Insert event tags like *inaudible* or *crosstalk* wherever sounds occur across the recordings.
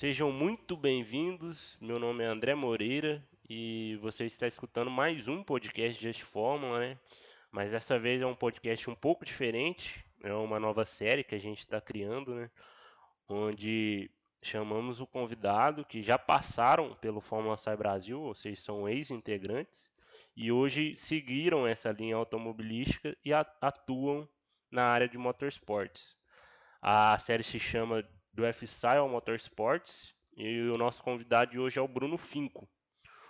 Sejam muito bem-vindos. Meu nome é André Moreira e você está escutando mais um podcast de Fórmula, né? Mas dessa vez é um podcast um pouco diferente, é uma nova série que a gente está criando, né? Onde chamamos o convidado que já passaram pelo Fórmula Sai Brasil, ou seja, são ex-integrantes, e hoje seguiram essa linha automobilística e atuam na área de motorsports. A série se chama do F-Style Motorsports e o nosso convidado de hoje é o Bruno Finco.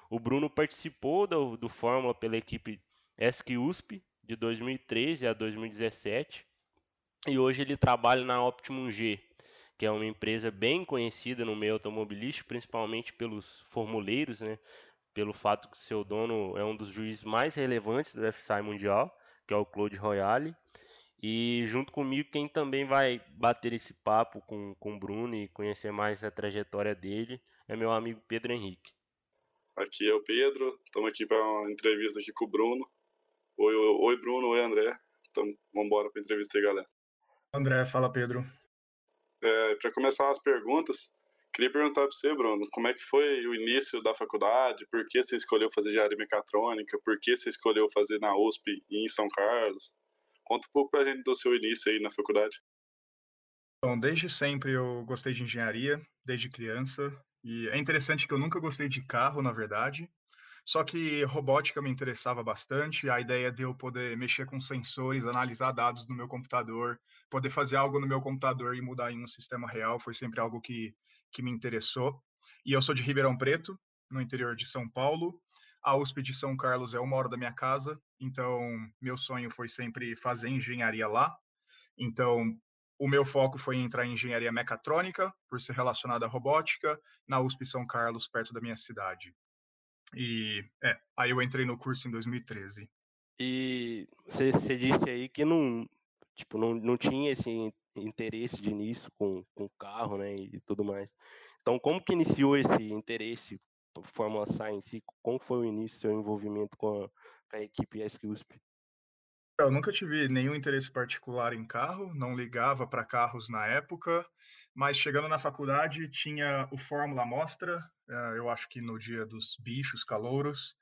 O Bruno participou do, do Fórmula pela equipe ESC USP de 2013 a 2017 e hoje ele trabalha na Optimum G, que é uma empresa bem conhecida no meio automobilístico, principalmente pelos formuleiros, né? pelo fato que seu dono é um dos juízes mais relevantes do FSI Mundial, que é o Claude Royale. E junto comigo, quem também vai bater esse papo com, com o Bruno e conhecer mais a trajetória dele é meu amigo Pedro Henrique. Aqui é o Pedro, estamos aqui para uma entrevista aqui com o Bruno. Oi, oi Bruno, oi André. Então, vamos embora para a entrevista aí, galera. André, fala Pedro. É, para começar as perguntas, queria perguntar para você, Bruno, como é que foi o início da faculdade? Por que você escolheu fazer engenharia mecatrônica? Por que você escolheu fazer na USP e em São Carlos? Conta um pouco para a gente do seu início aí na faculdade. Bom, desde sempre eu gostei de engenharia, desde criança. E é interessante que eu nunca gostei de carro, na verdade. Só que robótica me interessava bastante, a ideia de eu poder mexer com sensores, analisar dados no meu computador, poder fazer algo no meu computador e mudar em um sistema real foi sempre algo que, que me interessou. E eu sou de Ribeirão Preto, no interior de São Paulo. A USP de São Carlos é uma hora da minha casa, então meu sonho foi sempre fazer engenharia lá. Então, o meu foco foi entrar em engenharia mecatrônica, por ser relacionado à robótica, na USP São Carlos, perto da minha cidade. E é, aí eu entrei no curso em 2013. E você, disse aí que não, tipo, não, não tinha esse interesse de início com, com carro, né, e tudo mais. Então, como que iniciou esse interesse Fórmula Science? Como foi o início do seu envolvimento com a, com a equipe ESC USP? Eu nunca tive nenhum interesse particular em carro, não ligava para carros na época, mas chegando na faculdade tinha o Fórmula Mostra, eh, eu acho que no dia dos bichos calouros,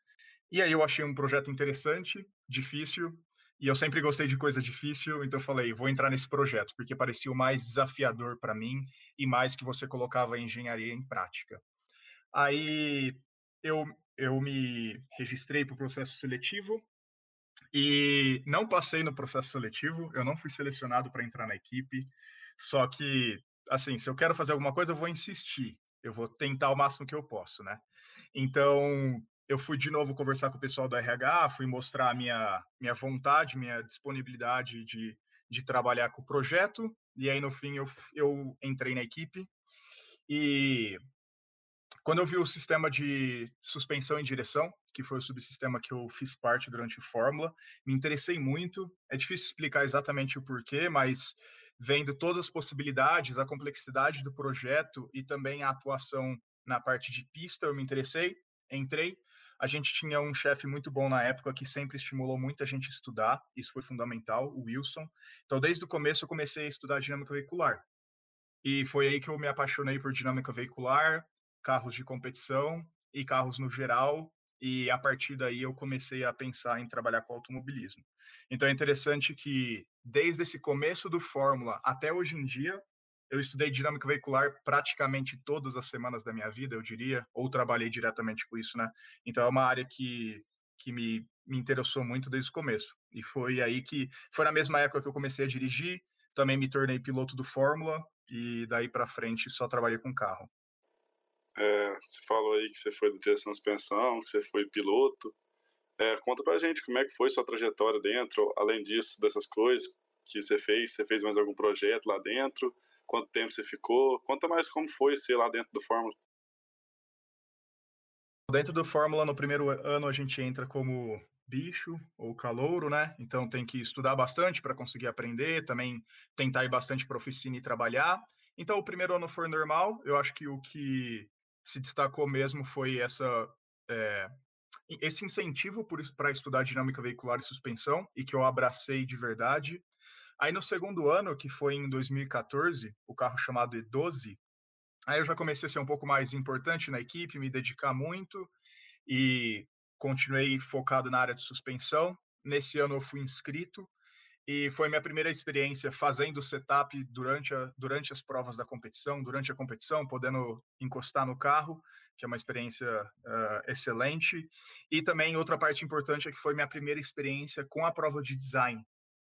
e aí eu achei um projeto interessante, difícil, e eu sempre gostei de coisa difícil, então falei, vou entrar nesse projeto, porque parecia o mais desafiador para mim e mais que você colocava a engenharia em prática. Aí eu, eu me registrei para o processo seletivo, e não passei no processo seletivo, eu não fui selecionado para entrar na equipe. Só que, assim, se eu quero fazer alguma coisa, eu vou insistir. Eu vou tentar o máximo que eu posso, né? Então, eu fui de novo conversar com o pessoal do RH, fui mostrar a minha, minha vontade, minha disponibilidade de, de trabalhar com o projeto. E aí, no fim, eu, eu entrei na equipe. E quando eu vi o sistema de suspensão e direção, que foi o subsistema que eu fiz parte durante o Fórmula, me interessei muito. É difícil explicar exatamente o porquê, mas vendo todas as possibilidades, a complexidade do projeto e também a atuação na parte de pista, eu me interessei, entrei. A gente tinha um chefe muito bom na época que sempre estimulou gente a estudar, isso foi fundamental, o Wilson. Então, desde o começo, eu comecei a estudar dinâmica veicular. E foi aí que eu me apaixonei por dinâmica veicular, carros de competição e carros no geral, e a partir daí eu comecei a pensar em trabalhar com automobilismo. Então é interessante que desde esse começo do Fórmula até hoje em dia, eu estudei dinâmica veicular praticamente todas as semanas da minha vida, eu diria, ou trabalhei diretamente com isso, né? Então é uma área que que me, me interessou muito desde o começo. E foi aí que foi na mesma época que eu comecei a dirigir, também me tornei piloto do Fórmula e daí para frente só trabalhei com carro. É, você falou aí que você foi da direção suspensão, que você foi piloto. É, conta pra gente como é que foi sua trajetória dentro, além disso, dessas coisas que você fez. Você fez mais algum projeto lá dentro? Quanto tempo você ficou? Conta mais como foi ser lá dentro do Fórmula. Dentro do Fórmula, no primeiro ano, a gente entra como bicho ou calouro, né? Então tem que estudar bastante para conseguir aprender, também tentar ir bastante para oficina e trabalhar. Então o primeiro ano foi normal. Eu acho que o que se destacou mesmo foi essa é, esse incentivo para estudar dinâmica veicular e suspensão e que eu abracei de verdade. Aí no segundo ano, que foi em 2014, o carro chamado E12, Aí eu já comecei a ser um pouco mais importante na equipe, me dedicar muito e continuei focado na área de suspensão. Nesse ano eu fui inscrito e foi minha primeira experiência fazendo setup durante, a, durante as provas da competição, durante a competição, podendo encostar no carro, que é uma experiência uh, excelente. E também outra parte importante é que foi minha primeira experiência com a prova de design,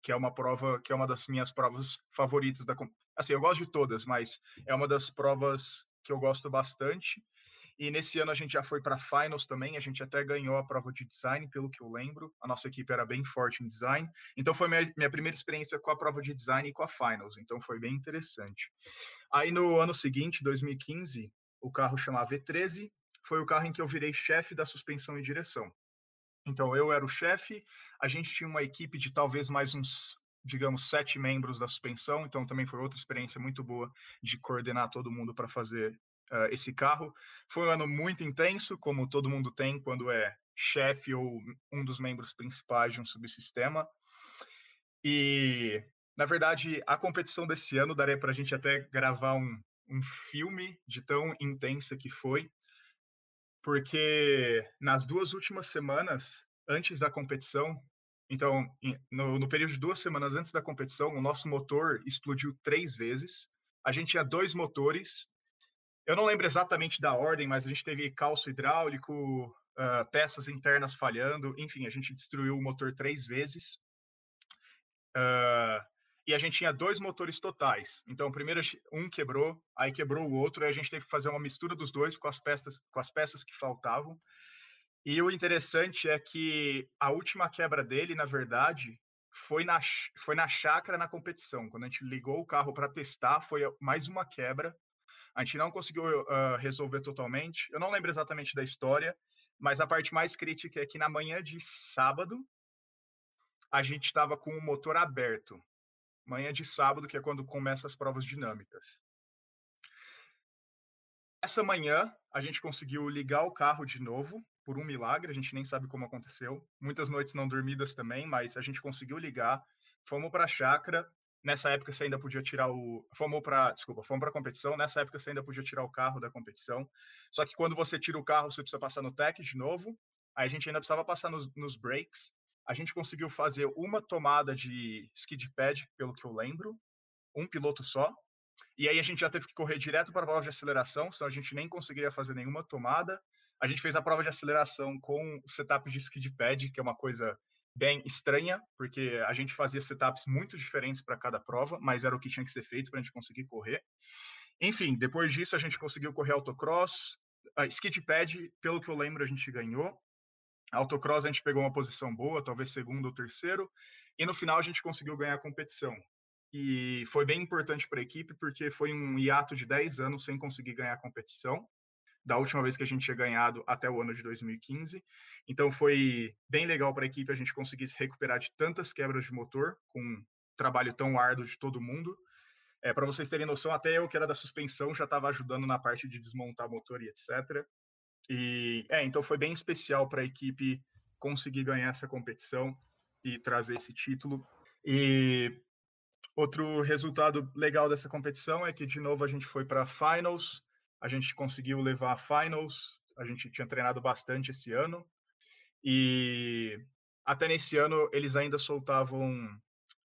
que é uma prova que é uma das minhas provas favoritas da assim eu gosto de todas mas é uma das provas que eu gosto bastante e nesse ano a gente já foi para finals também, a gente até ganhou a prova de design, pelo que eu lembro. A nossa equipe era bem forte em design. Então foi minha, minha primeira experiência com a prova de design e com a finals, então foi bem interessante. Aí no ano seguinte, 2015, o carro chamava V13, foi o carro em que eu virei chefe da suspensão e direção. Então eu era o chefe, a gente tinha uma equipe de talvez mais uns digamos, sete membros da suspensão, então também foi outra experiência muito boa de coordenar todo mundo para fazer uh, esse carro. Foi um ano muito intenso, como todo mundo tem quando é chefe ou um dos membros principais de um subsistema. E, na verdade, a competição desse ano daria para a gente até gravar um, um filme de tão intensa que foi, porque nas duas últimas semanas, antes da competição, então, no, no, período de duas semanas antes da competição, o nosso motor explodiu três vezes. A gente tinha dois motores eu não lembro exatamente da ordem, mas a gente teve calço hidráulico, uh, peças internas falhando, enfim, a gente destruiu o motor três vezes. Uh, e a gente tinha dois motores totais. Então, primeiro um quebrou, aí quebrou o outro, e a gente teve que fazer uma mistura dos dois com as peças, com as peças que faltavam. E o interessante é que a última quebra dele, na verdade, foi na, foi na chácara na competição. Quando a gente ligou o carro para testar, foi mais uma quebra. A gente não conseguiu uh, resolver totalmente. Eu não lembro exatamente da história, mas a parte mais crítica é que na manhã de sábado a gente estava com o motor aberto. Manhã de sábado, que é quando começam as provas dinâmicas. Essa manhã a gente conseguiu ligar o carro de novo, por um milagre, a gente nem sabe como aconteceu. Muitas noites não dormidas também, mas a gente conseguiu ligar. Fomos para a chácara, Nessa época você ainda podia tirar o. Fomos para. Desculpa, fomos para a competição. Nessa época você ainda podia tirar o carro da competição. Só que quando você tira o carro, você precisa passar no tech de novo. Aí a gente ainda precisava passar nos, nos breaks. A gente conseguiu fazer uma tomada de skid pad, pelo que eu lembro. Um piloto só. E aí a gente já teve que correr direto para a prova de aceleração, senão a gente nem conseguiria fazer nenhuma tomada. A gente fez a prova de aceleração com o setup de skid pad, que é uma coisa bem estranha, porque a gente fazia setups muito diferentes para cada prova, mas era o que tinha que ser feito para a gente conseguir correr. Enfim, depois disso a gente conseguiu correr autocross, a skid pad, pelo que eu lembro, a gente ganhou. Autocross a gente pegou uma posição boa, talvez segundo ou terceiro, e no final a gente conseguiu ganhar a competição. E foi bem importante para a equipe, porque foi um hiato de 10 anos sem conseguir ganhar a competição da última vez que a gente tinha ganhado até o ano de 2015. Então foi bem legal para a equipe a gente conseguir se recuperar de tantas quebras de motor com um trabalho tão árduo de todo mundo. É, para vocês terem noção, até eu que era da suspensão já estava ajudando na parte de desmontar motor e etc. E é, então foi bem especial para a equipe conseguir ganhar essa competição e trazer esse título. E outro resultado legal dessa competição é que de novo a gente foi para finals a gente conseguiu levar a finals, a gente tinha treinado bastante esse ano, e até nesse ano eles ainda soltavam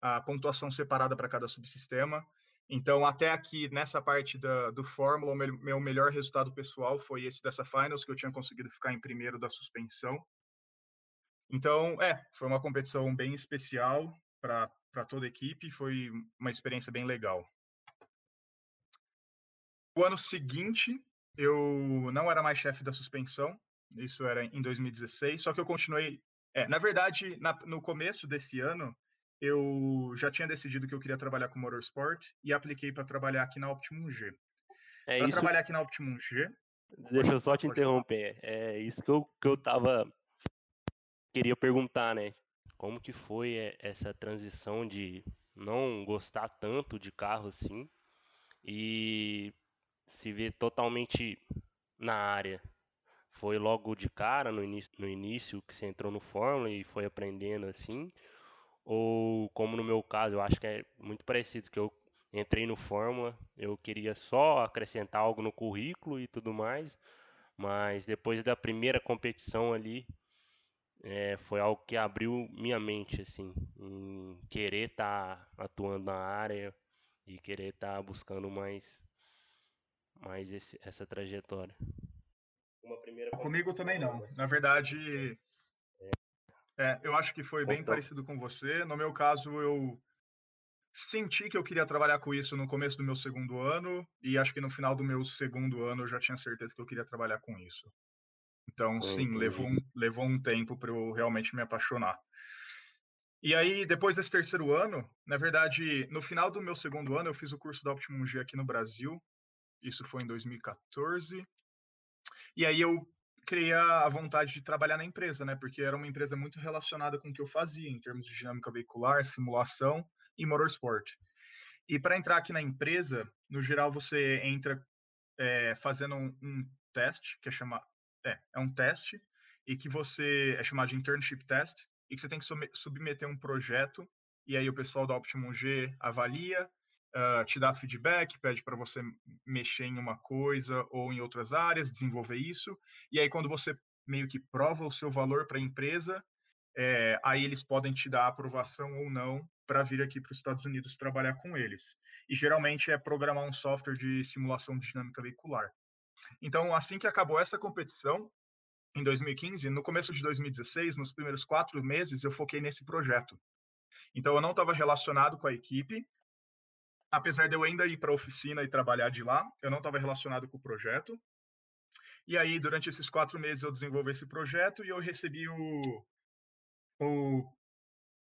a pontuação separada para cada subsistema. Então, até aqui, nessa parte da, do Fórmula, o meu, meu melhor resultado pessoal foi esse dessa Finals, que eu tinha conseguido ficar em primeiro da suspensão. Então, é, foi uma competição bem especial para toda a equipe, foi uma experiência bem legal. O ano seguinte, eu não era mais chefe da suspensão, isso era em 2016, só que eu continuei. É, na verdade, na, no começo desse ano, eu já tinha decidido que eu queria trabalhar com motorsport e apliquei para trabalhar aqui na Optimum G. É para trabalhar aqui na Optimum G. Deixa eu só te interromper. É isso que eu, que eu tava. Queria perguntar, né? Como que foi essa transição de não gostar tanto de carro assim e se vê totalmente na área. Foi logo de cara no início, no início que você entrou no Fórmula e foi aprendendo assim? Ou como no meu caso, eu acho que é muito parecido, que eu entrei no Fórmula. Eu queria só acrescentar algo no currículo e tudo mais, mas depois da primeira competição ali, é, foi algo que abriu minha mente, assim, em querer estar tá atuando na área e querer estar tá buscando mais, mais esse, essa trajetória. Comigo também não. Na verdade, é, eu acho que foi bem então. parecido com você. No meu caso, eu senti que eu queria trabalhar com isso no começo do meu segundo ano e acho que no final do meu segundo ano eu já tinha certeza que eu queria trabalhar com isso. Então, sim, levou um, levou um tempo para eu realmente me apaixonar. E aí, depois desse terceiro ano, na verdade, no final do meu segundo ano, eu fiz o curso da Optimum G aqui no Brasil. Isso foi em 2014. E aí eu criei a vontade de trabalhar na empresa, né? Porque era uma empresa muito relacionada com o que eu fazia em termos de dinâmica veicular, simulação e motorsport. E para entrar aqui na empresa, no geral você entra é, fazendo um, um, teste que é chamado é, é um teste e que você é chamado de internship test e que você tem que submeter um projeto e aí o pessoal da Optimum G avalia, uh, te dá feedback, pede para você mexer em uma coisa ou em outras áreas, desenvolver isso e aí quando você meio que prova o seu valor para a empresa, é, aí eles podem te dar aprovação ou não para vir aqui para os Estados Unidos trabalhar com eles. E geralmente é programar um software de simulação de dinâmica veicular. Então, assim que acabou essa competição, em 2015, no começo de 2016, nos primeiros quatro meses, eu foquei nesse projeto. Então, eu não estava relacionado com a equipe, apesar de eu ainda ir para a oficina e trabalhar de lá, eu não estava relacionado com o projeto. E aí, durante esses quatro meses, eu desenvolvi esse projeto e eu recebi o, o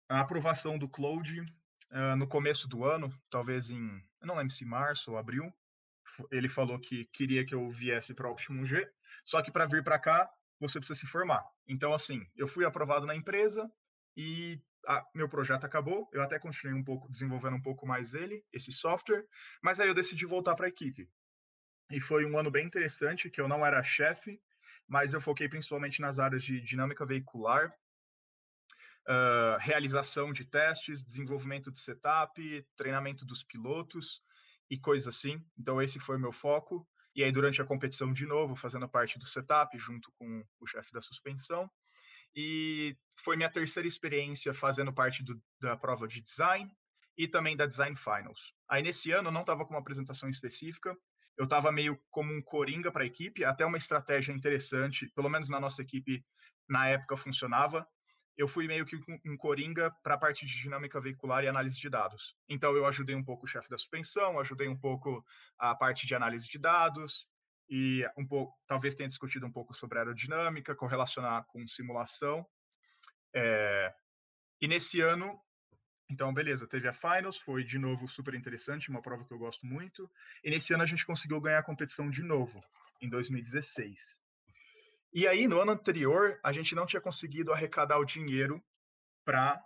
a aprovação do Cloud uh, no começo do ano, talvez em, não lembro se março ou abril, ele falou que queria que eu viesse para o Optimum G, só que para vir para cá você precisa se formar. Então, assim, eu fui aprovado na empresa e a, meu projeto acabou. Eu até continuei um pouco desenvolvendo um pouco mais ele, esse software, mas aí eu decidi voltar para a equipe. E foi um ano bem interessante, que eu não era chefe, mas eu foquei principalmente nas áreas de dinâmica veicular, uh, realização de testes, desenvolvimento de setup, treinamento dos pilotos e coisas assim. Então esse foi meu foco. E aí durante a competição de novo, fazendo parte do setup junto com o chefe da suspensão. E foi minha terceira experiência fazendo parte do, da prova de design e também da Design Finals. Aí nesse ano eu não estava com uma apresentação específica, eu estava meio como um coringa para a equipe, até uma estratégia interessante, pelo menos na nossa equipe na época funcionava, eu fui meio que um coringa para a parte de dinâmica veicular e análise de dados. Então, eu ajudei um pouco o chefe da suspensão, ajudei um pouco a parte de análise de dados e um pouco, talvez tenha discutido um pouco sobre aerodinâmica, correlacionar com simulação. É, e nesse ano, então, beleza, teve a Finals, foi de novo super interessante, uma prova que eu gosto muito. E nesse ano a gente conseguiu ganhar a competição de novo, em 2016. E aí, no ano anterior, a gente não tinha conseguido arrecadar o dinheiro para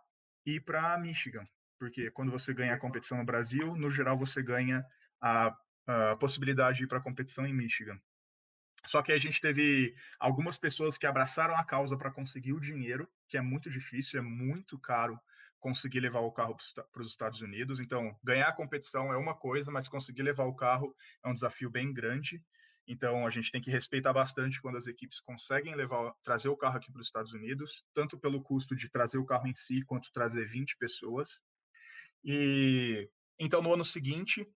ir para Michigan, porque quando você ganha a competição no Brasil, no geral você ganha a, a possibilidade de ir para a competição em Michigan. Só que a gente teve algumas pessoas que abraçaram a causa para conseguir o dinheiro, que é muito difícil, é muito caro conseguir levar o carro para os Estados Unidos. Então, ganhar a competição é uma coisa, mas conseguir levar o carro é um desafio bem grande. Então, a gente tem que respeitar bastante quando as equipes conseguem levar, trazer o carro aqui para os Estados Unidos, tanto pelo custo de trazer o carro em si, quanto trazer 20 pessoas. E então, no ano seguinte,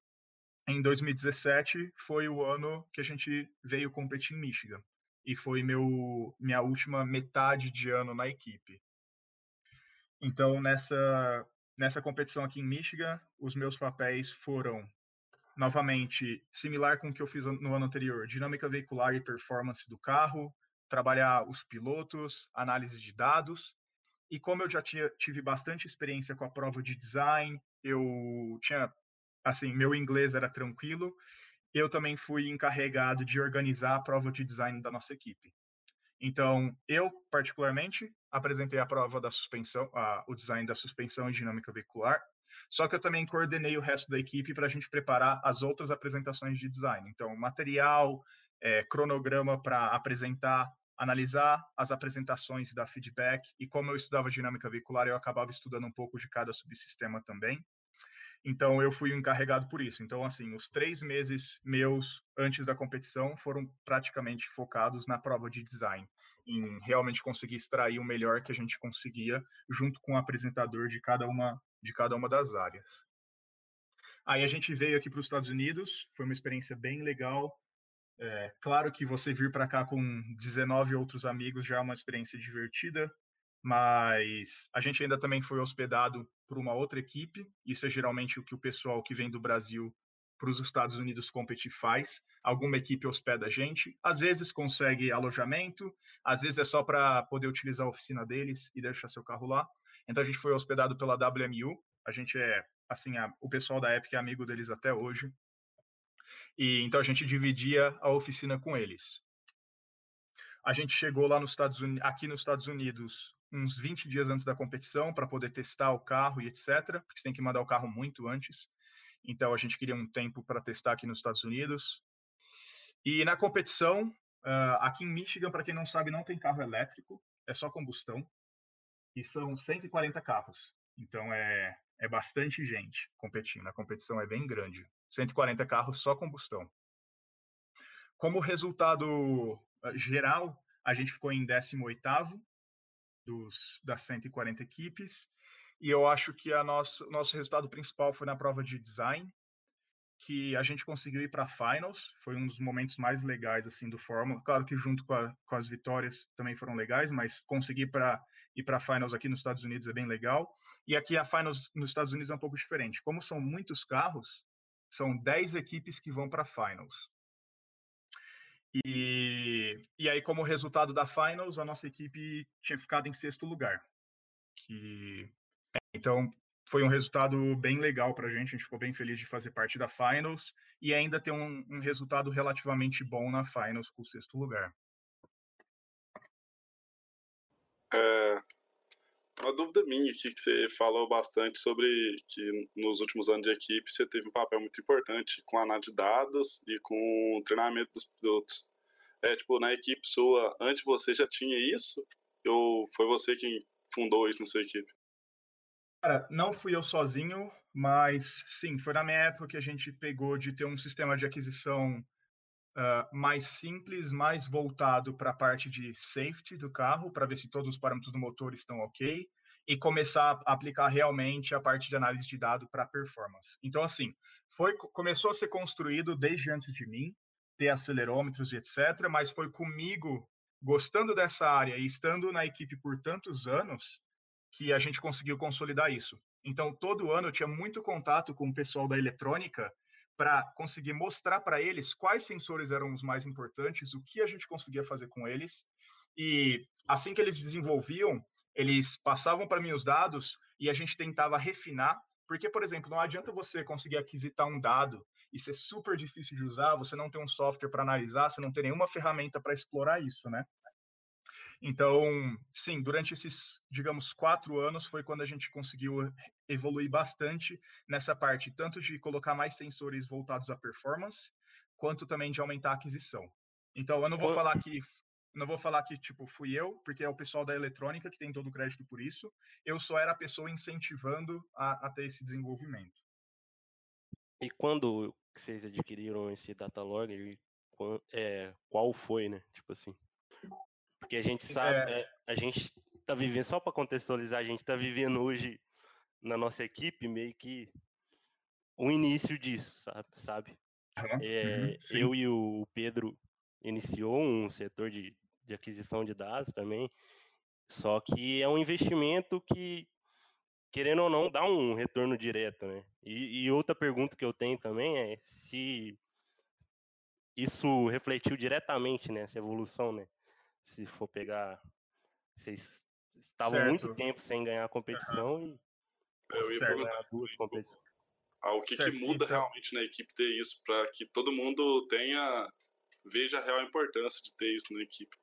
em 2017, foi o ano que a gente veio competir em Michigan. E foi meu, minha última metade de ano na equipe. Então, nessa, nessa competição aqui em Michigan, os meus papéis foram novamente, similar com o que eu fiz no ano anterior, dinâmica veicular e performance do carro, trabalhar os pilotos, análise de dados. E como eu já tinha, tive bastante experiência com a prova de design, eu tinha, assim, meu inglês era tranquilo, eu também fui encarregado de organizar a prova de design da nossa equipe. Então, eu, particularmente, apresentei a prova da suspensão, a, o design da suspensão e dinâmica veicular, só que eu também coordenei o resto da equipe para a gente preparar as outras apresentações de design. Então, material, é, cronograma para apresentar, analisar as apresentações e dar feedback. E como eu estudava dinâmica veicular, eu acabava estudando um pouco de cada subsistema também. Então eu fui encarregado por isso. Então assim, os três meses meus antes da competição foram praticamente focados na prova de design, em realmente conseguir extrair o melhor que a gente conseguia junto com o apresentador de cada uma de cada uma das áreas. Aí a gente veio aqui para os Estados Unidos, foi uma experiência bem legal. É, claro que você vir para cá com 19 outros amigos já é uma experiência divertida, mas a gente ainda também foi hospedado por uma outra equipe. Isso é geralmente o que o pessoal que vem do Brasil para os Estados Unidos competir faz. Alguma equipe hospeda a gente, às vezes consegue alojamento, às vezes é só para poder utilizar a oficina deles e deixar seu carro lá. Então a gente foi hospedado pela WMU. A gente é assim, a, o pessoal da Epic é amigo deles até hoje. E então a gente dividia a oficina com eles. A gente chegou lá nos Estados Unidos, aqui nos Estados Unidos uns 20 dias antes da competição para poder testar o carro e etc, porque você tem que mandar o carro muito antes. Então a gente queria um tempo para testar aqui nos Estados Unidos. E na competição, uh, aqui em Michigan, para quem não sabe, não tem carro elétrico, é só combustão. E são 140 carros. Então é, é bastante gente competindo. A competição é bem grande. 140 carros só combustão. Como resultado geral, a gente ficou em 18º dos, das 140 equipes. E eu acho que a nosso, nosso resultado principal foi na prova de design, que a gente conseguiu ir para finals. Foi um dos momentos mais legais assim do Fórmula. Claro que junto com, a, com as vitórias também foram legais, mas conseguir para ir para finals aqui nos Estados Unidos é bem legal. E aqui a finals nos Estados Unidos é um pouco diferente. Como são muitos carros, são 10 equipes que vão para finals. E, e aí, como resultado da finals, a nossa equipe tinha ficado em sexto lugar. Que, então, foi um resultado bem legal para a gente. A gente ficou bem feliz de fazer parte da finals e ainda ter um, um resultado relativamente bom na finals com o sexto lugar. É, uma dúvida minha aqui que você falou bastante sobre que nos últimos anos de equipe você teve um papel muito importante com a análise de dados e com o treinamento dos pilotos. É, tipo, na equipe sua, antes você já tinha isso? Ou foi você quem fundou isso na sua equipe? Cara, não fui eu sozinho, mas sim, foi na minha época que a gente pegou de ter um sistema de aquisição uh, mais simples, mais voltado para a parte de safety do carro, para ver se todos os parâmetros do motor estão ok, e começar a aplicar realmente a parte de análise de dado para performance. Então, assim, foi, começou a ser construído desde antes de mim, ter acelerômetros e etc., mas foi comigo, gostando dessa área e estando na equipe por tantos anos, que a gente conseguiu consolidar isso. Então, todo ano eu tinha muito contato com o pessoal da eletrônica para conseguir mostrar para eles quais sensores eram os mais importantes, o que a gente conseguia fazer com eles. E assim que eles desenvolviam, eles passavam para mim os dados e a gente tentava refinar, porque, por exemplo, não adianta você conseguir aquisitar um dado e ser super difícil de usar, você não tem um software para analisar, você não tem nenhuma ferramenta para explorar isso, né? Então, sim, durante esses, digamos, quatro anos foi quando a gente conseguiu evoluir bastante nessa parte, tanto de colocar mais sensores voltados à performance, quanto também de aumentar a aquisição. Então, eu não vou falar que não vou falar que tipo fui eu, porque é o pessoal da eletrônica que tem todo o crédito por isso. Eu só era a pessoa incentivando a, a ter esse desenvolvimento. E quando vocês adquiriram esse data logger, é, qual foi, né? Tipo assim. Porque a gente *laughs* sabe, é... É, a gente tá vivendo, só para contextualizar, a gente tá vivendo hoje na nossa equipe meio que o início disso, sabe? Uhum, é, eu e o Pedro iniciou um setor de, de aquisição de dados também, só que é um investimento que, querendo ou não, dá um retorno direto, né? E, e outra pergunta que eu tenho também é se isso refletiu diretamente nessa evolução, né? Se for pegar. Vocês estavam certo. muito tempo sem ganhar a competição uhum. e eu ia ganhar duas competições. Ah, o que, que muda então... realmente na equipe ter isso para que todo mundo tenha veja a real importância de ter isso na equipe?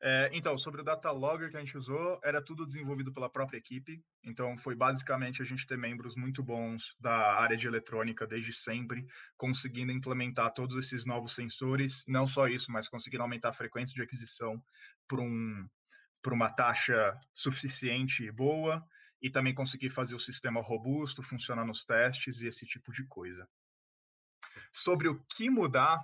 É, então, sobre o data logger que a gente usou, era tudo desenvolvido pela própria equipe. Então, foi basicamente a gente ter membros muito bons da área de eletrônica desde sempre, conseguindo implementar todos esses novos sensores. Não só isso, mas conseguindo aumentar a frequência de aquisição por, um, por uma taxa suficiente e boa. e também conseguir fazer o sistema robusto, funcionar nos testes e esse tipo de coisa. Sobre o que mudar,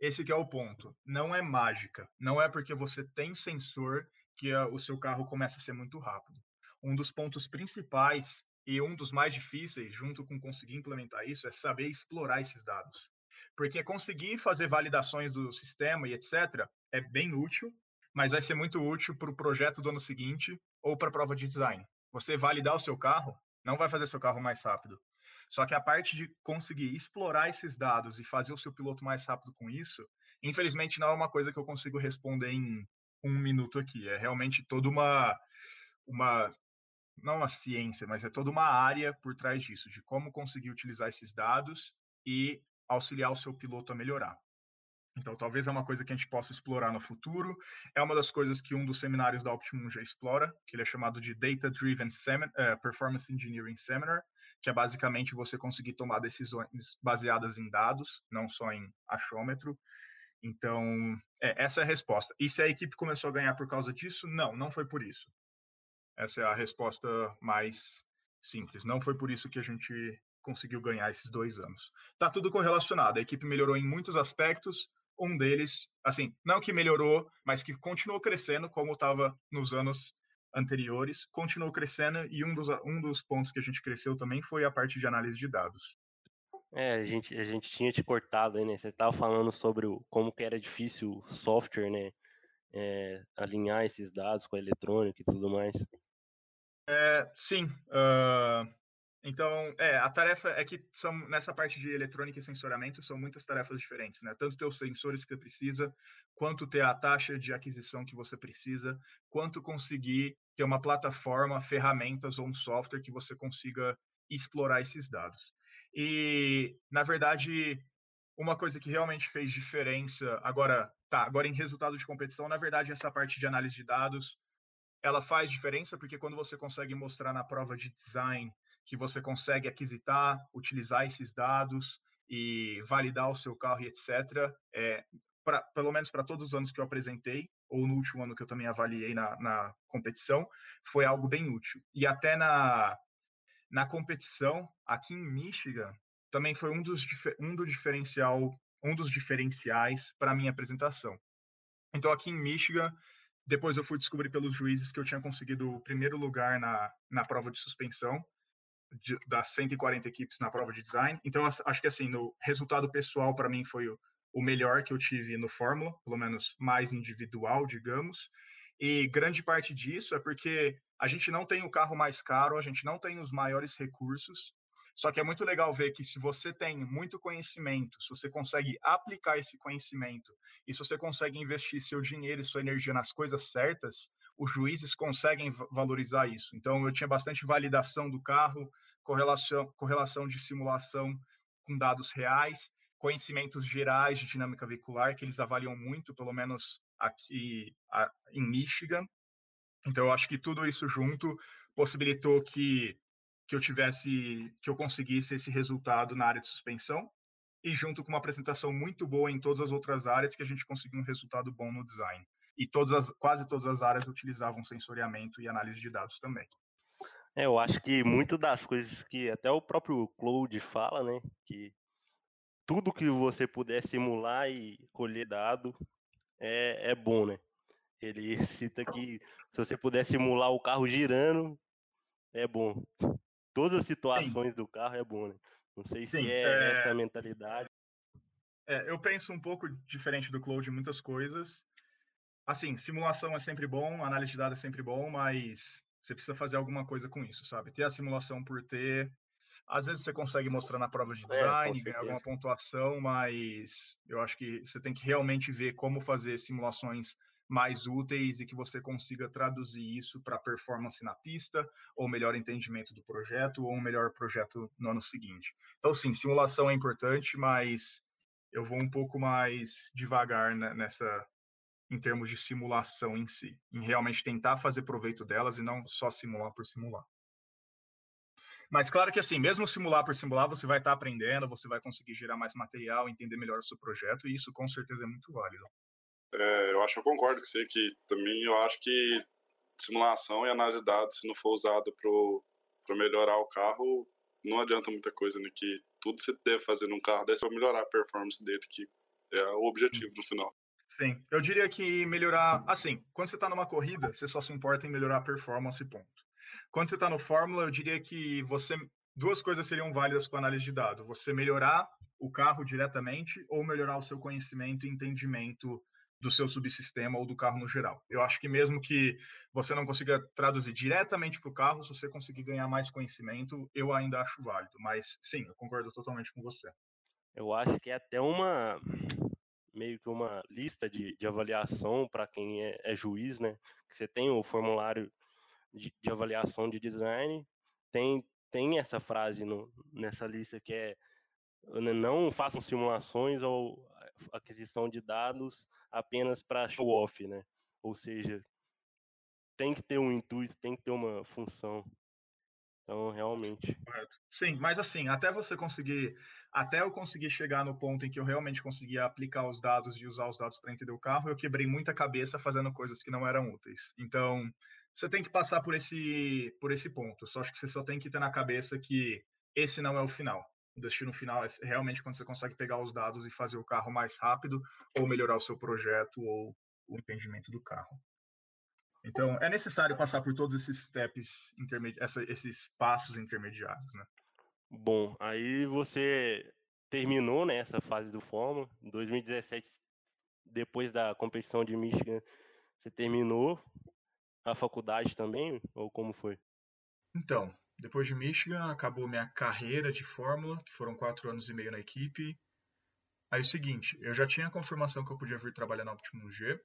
esse que é o ponto. Não é mágica. Não é porque você tem sensor que o seu carro começa a ser muito rápido. Um dos pontos principais e um dos mais difíceis, junto com conseguir implementar isso, é saber explorar esses dados. Porque conseguir fazer validações do sistema e etc. é bem útil, mas vai ser muito útil para o projeto do ano seguinte ou para a prova de design. Você validar o seu carro não vai fazer seu carro mais rápido. Só que a parte de conseguir explorar esses dados e fazer o seu piloto mais rápido com isso, infelizmente não é uma coisa que eu consigo responder em um minuto aqui. É realmente toda uma, uma não uma ciência, mas é toda uma área por trás disso, de como conseguir utilizar esses dados e auxiliar o seu piloto a melhorar. Então, talvez é uma coisa que a gente possa explorar no futuro. É uma das coisas que um dos seminários da Optimum já explora, que ele é chamado de Data Driven uh, Performance Engineering Seminar, que é basicamente você conseguir tomar decisões baseadas em dados, não só em achômetro. Então, é, essa é a resposta. E se a equipe começou a ganhar por causa disso? Não, não foi por isso. Essa é a resposta mais simples. Não foi por isso que a gente conseguiu ganhar esses dois anos. Tá tudo correlacionado. A equipe melhorou em muitos aspectos. Um deles, assim, não que melhorou, mas que continuou crescendo como estava nos anos anteriores, continuou crescendo e um dos, um dos pontos que a gente cresceu também foi a parte de análise de dados. É, a gente, a gente tinha te cortado aí, né? Você estava falando sobre o, como que era difícil o software, né? É, alinhar esses dados com a eletrônica e tudo mais. É, sim. Uh, então, é, a tarefa é que são nessa parte de eletrônica e sensoramento são muitas tarefas diferentes, né? Tanto ter os sensores que você precisa, quanto ter a taxa de aquisição que você precisa, quanto conseguir ter uma plataforma, ferramentas ou um software que você consiga explorar esses dados. E, na verdade, uma coisa que realmente fez diferença, agora, tá, agora em resultado de competição, na verdade, essa parte de análise de dados, ela faz diferença porque quando você consegue mostrar na prova de design que você consegue aquisitar, utilizar esses dados e validar o seu carro e etc., é, pra, pelo menos para todos os anos que eu apresentei, ou no último ano que eu também avaliei na, na competição, foi algo bem útil. E até na, na competição, aqui em Michigan, também foi um dos, um do diferencial, um dos diferenciais para minha apresentação. Então, aqui em Michigan, depois eu fui descobrir pelos juízes que eu tinha conseguido o primeiro lugar na, na prova de suspensão, de, das 140 equipes na prova de design. Então, acho que assim, no resultado pessoal, para mim, foi o, o melhor que eu tive no Fórmula, pelo menos mais individual, digamos. E grande parte disso é porque a gente não tem o carro mais caro, a gente não tem os maiores recursos, só que é muito legal ver que se você tem muito conhecimento, se você consegue aplicar esse conhecimento e se você consegue investir seu dinheiro e sua energia nas coisas certas, os juízes conseguem valorizar isso. Então, eu tinha bastante validação do carro, correlação, correlação de simulação com dados reais, conhecimentos gerais de dinâmica veicular, que eles avaliam muito, pelo menos aqui a, em Michigan. Então, eu acho que tudo isso junto possibilitou que que eu tivesse, que eu conseguisse esse resultado na área de suspensão e junto com uma apresentação muito boa em todas as outras áreas que a gente conseguiu um resultado bom no design. E todas as, quase todas as áreas utilizavam sensoriamento e análise de dados também. É, eu acho que muito das coisas que até o próprio Cloud fala, né, que tudo que você puder simular e colher dado é, é bom, né? Ele *laughs* cita que se você puder simular o carro girando, é bom todas as situações Sim. do carro é bom, né? Não sei Sim, se é, é, essa a mentalidade. É, eu penso um pouco diferente do Cloud em muitas coisas. Assim, simulação é sempre bom, análise de dados é sempre bom, mas você precisa fazer alguma coisa com isso, sabe? Ter a simulação por ter. Às vezes você consegue mostrar na prova de é, design, é, ganhar alguma pontuação, mas eu acho que você tem que realmente ver como fazer simulações mais úteis e que você consiga traduzir isso para performance na pista, ou melhor entendimento do projeto, ou um melhor projeto no ano seguinte. Então, sim, simulação é importante, mas eu vou um pouco mais devagar nessa, em termos de simulação em si, em realmente tentar fazer proveito delas e não só simular por simular. Mas claro que assim, mesmo simular por simular, você vai estar aprendendo, você vai conseguir gerar mais material, entender melhor o seu projeto, e isso com certeza é muito válido. É, eu acho que eu concordo com você que também eu acho que simulação e análise de dados, se não for usado para melhorar o carro, não adianta muita coisa, né? Que tudo você deve fazer num carro deve melhorar a performance dele, que é o objetivo no final. Sim, eu diria que melhorar. Assim, quando você está numa corrida, você só se importa em melhorar a performance, ponto. Quando você está no Fórmula, eu diria que você. Duas coisas seriam válidas com análise de dados: você melhorar o carro diretamente ou melhorar o seu conhecimento e entendimento do seu subsistema ou do carro no geral. Eu acho que mesmo que você não consiga traduzir diretamente para o carro, se você conseguir ganhar mais conhecimento, eu ainda acho válido. Mas sim, eu concordo totalmente com você. Eu acho que é até uma meio que uma lista de, de avaliação para quem é, é, juiz, né? Que você tem o formulário de, de, avaliação de design, tem tem essa frase no, nessa lista que é não façam simulações ou aquisição de dados apenas para show off, né? Ou seja, tem que ter um intuito, tem que ter uma função. Então, realmente. Sim, mas assim, até você conseguir, até eu conseguir chegar no ponto em que eu realmente conseguia aplicar os dados e usar os dados para entender o carro, eu quebrei muita cabeça fazendo coisas que não eram úteis. Então, você tem que passar por esse, por esse ponto. Só acho que você só tem que ter na cabeça que esse não é o final. O destino final é realmente quando você consegue pegar os dados e fazer o carro mais rápido, ou melhorar o seu projeto, ou o entendimento do carro. Então, é necessário passar por todos esses steps, esses passos intermediários, né? Bom, aí você terminou né, essa fase do Fórmula. Em 2017, depois da competição de Michigan, você terminou a faculdade também, ou como foi? Então, depois de Michigan, acabou minha carreira de Fórmula, que foram quatro anos e meio na equipe. Aí é o seguinte, eu já tinha a confirmação que eu podia vir trabalhar na Optimum G,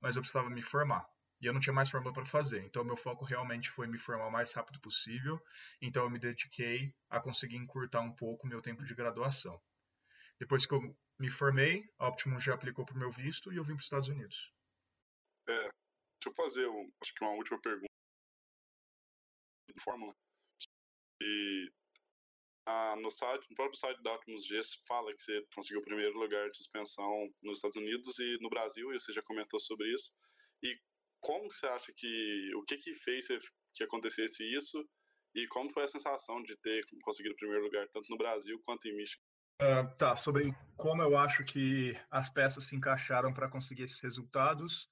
mas eu precisava me formar. E eu não tinha mais Fórmula para fazer. Então, meu foco realmente foi me formar o mais rápido possível. Então, eu me dediquei a conseguir encurtar um pouco meu tempo de graduação. Depois que eu me formei, a Optimum G aplicou para o meu visto e eu vim para os Estados Unidos. É, deixa eu fazer um, acho que uma última pergunta Fórmula. E no, site, no próprio site da Optimus G fala que você conseguiu o primeiro lugar de suspensão nos Estados Unidos e no Brasil, e você já comentou sobre isso. E como que você acha que. O que que fez que acontecesse isso? E como foi a sensação de ter conseguido o primeiro lugar, tanto no Brasil quanto em Michigan? Uh, tá, sobre como eu acho que as peças se encaixaram para conseguir esses resultados.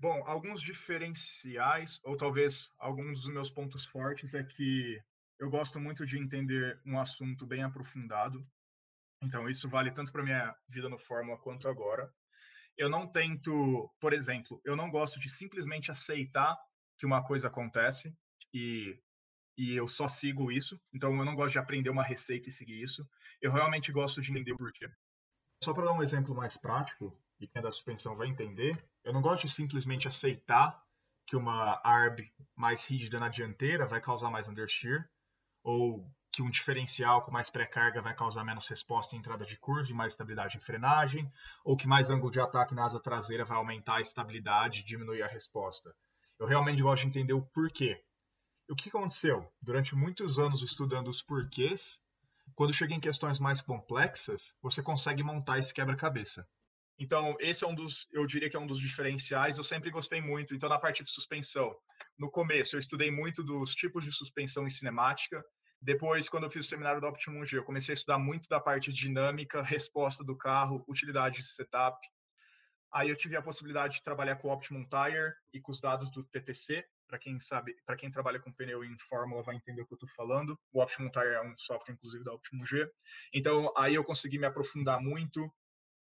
Bom, alguns diferenciais, ou talvez alguns dos meus pontos fortes, é que eu gosto muito de entender um assunto bem aprofundado. Então, isso vale tanto para minha vida no Fórmula quanto agora. Eu não tento, por exemplo, eu não gosto de simplesmente aceitar que uma coisa acontece e, e eu só sigo isso. Então, eu não gosto de aprender uma receita e seguir isso. Eu realmente gosto de entender o porquê. Só para dar um exemplo mais prático, e quem é da suspensão vai entender, eu não gosto de simplesmente aceitar que uma ARB mais rígida na dianteira vai causar mais understeer, ou que um diferencial com mais pré-carga vai causar menos resposta em entrada de curva e mais estabilidade em frenagem, ou que mais ângulo de ataque na asa traseira vai aumentar a estabilidade e diminuir a resposta. Eu realmente gosto de entender o porquê. O que aconteceu? Durante muitos anos estudando os porquês, quando chega em questões mais complexas, você consegue montar esse quebra-cabeça. Então, esse é um dos, eu diria que é um dos diferenciais. Eu sempre gostei muito. Então, na parte de suspensão, no começo, eu estudei muito dos tipos de suspensão em cinemática. Depois, quando eu fiz o seminário do Optimum G, eu comecei a estudar muito da parte dinâmica, resposta do carro, utilidade de setup. Aí eu tive a possibilidade de trabalhar com o Optimum Tire e com os dados do TTC. Para quem sabe, para quem trabalha com pneu em fórmula vai entender o que eu estou falando. O Optimum Tire é um software, inclusive, da Optimum G. Então, aí eu consegui me aprofundar muito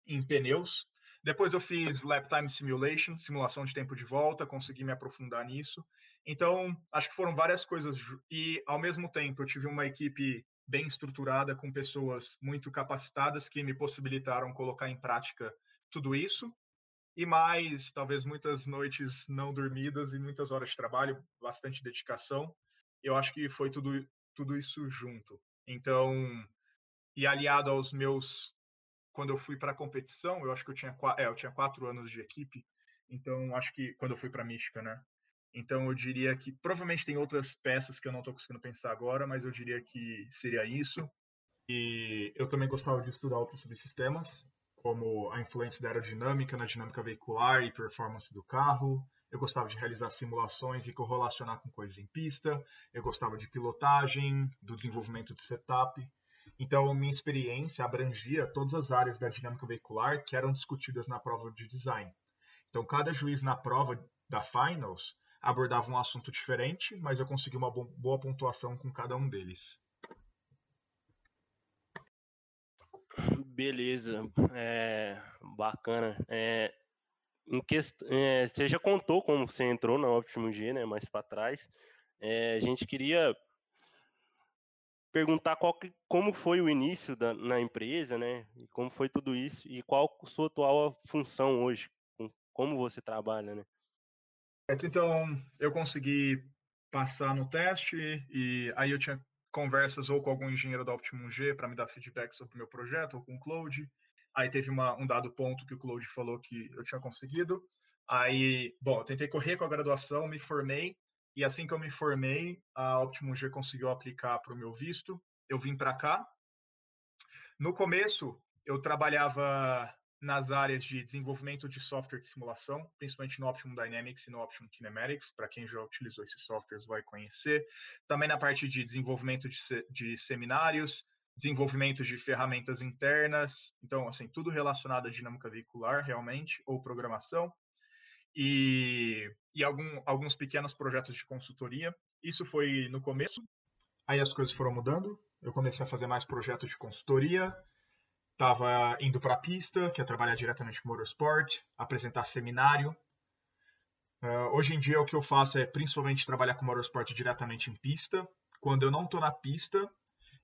em pneus. Depois eu fiz Lap Time Simulation, simulação de tempo de volta, consegui me aprofundar nisso. Então, acho que foram várias coisas. E, ao mesmo tempo, eu tive uma equipe bem estruturada, com pessoas muito capacitadas que me possibilitaram colocar em prática tudo isso. E mais, talvez, muitas noites não dormidas e muitas horas de trabalho, bastante dedicação. Eu acho que foi tudo, tudo isso junto. Então, e aliado aos meus quando eu fui para a competição, eu acho que eu tinha, é, eu tinha quatro anos de equipe, então acho que quando eu fui para Michigan, né? Então eu diria que provavelmente tem outras peças que eu não estou conseguindo pensar agora, mas eu diria que seria isso. E eu também gostava de estudar outros subsistemas, como a influência da aerodinâmica na dinâmica veicular e performance do carro. eu gostava de realizar simulações e correlacionar com coisas em pista, eu gostava de pilotagem, do desenvolvimento de setup. Então, minha experiência abrangia todas as áreas da dinâmica veicular que eram discutidas na prova de design. Então, cada juiz na prova da Finals abordava um assunto diferente, mas eu consegui uma boa pontuação com cada um deles. Beleza, é, bacana. É, quest... É, você já contou como você entrou na Optimum G, né, mais para trás. É, a gente queria perguntar qual que, como foi o início da, na empresa, né, e como foi tudo isso e qual sua atual função hoje, como você trabalha, né? Então, eu consegui passar no teste e aí eu tinha conversas ou com algum engenheiro da Optimum G para me dar feedback sobre o meu projeto, ou com o Cloud. Aí teve uma, um dado ponto que o Cloud falou que eu tinha conseguido. Aí, bom, eu tentei correr com a graduação, me formei, e assim que eu me formei, a Optimum G conseguiu aplicar para o meu visto. Eu vim para cá. No começo, eu trabalhava nas áreas de desenvolvimento de software de simulação, principalmente no Optimum Dynamics e no Optimum Kinematics, para quem já utilizou esses softwares vai conhecer. Também na parte de desenvolvimento de, de seminários, desenvolvimento de ferramentas internas, então, assim, tudo relacionado à dinâmica veicular, realmente, ou programação, e, e algum, alguns pequenos projetos de consultoria. Isso foi no começo. Aí as coisas foram mudando, eu comecei a fazer mais projetos de consultoria, Estava indo para a pista, que é trabalhar diretamente com motorsport, apresentar seminário. Uh, hoje em dia, o que eu faço é principalmente trabalhar com motorsport diretamente em pista. Quando eu não estou na pista,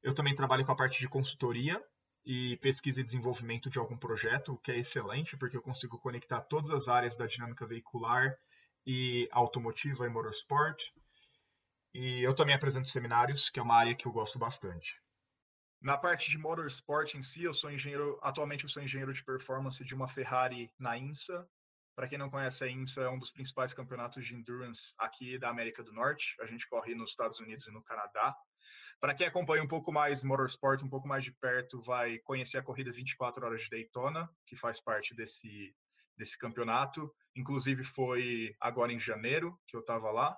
eu também trabalho com a parte de consultoria e pesquisa e desenvolvimento de algum projeto, o que é excelente, porque eu consigo conectar todas as áreas da dinâmica veicular e automotiva e motorsport. E eu também apresento seminários, que é uma área que eu gosto bastante. Na parte de motorsport em si, eu sou engenheiro, atualmente eu sou engenheiro de performance de uma Ferrari na INSA. Para quem não conhece, a INSA é um dos principais campeonatos de endurance aqui da América do Norte. A gente corre nos Estados Unidos e no Canadá. Para quem acompanha um pouco mais motorsport, um pouco mais de perto, vai conhecer a corrida 24 horas de Daytona, que faz parte desse desse campeonato. Inclusive foi agora em janeiro que eu estava lá.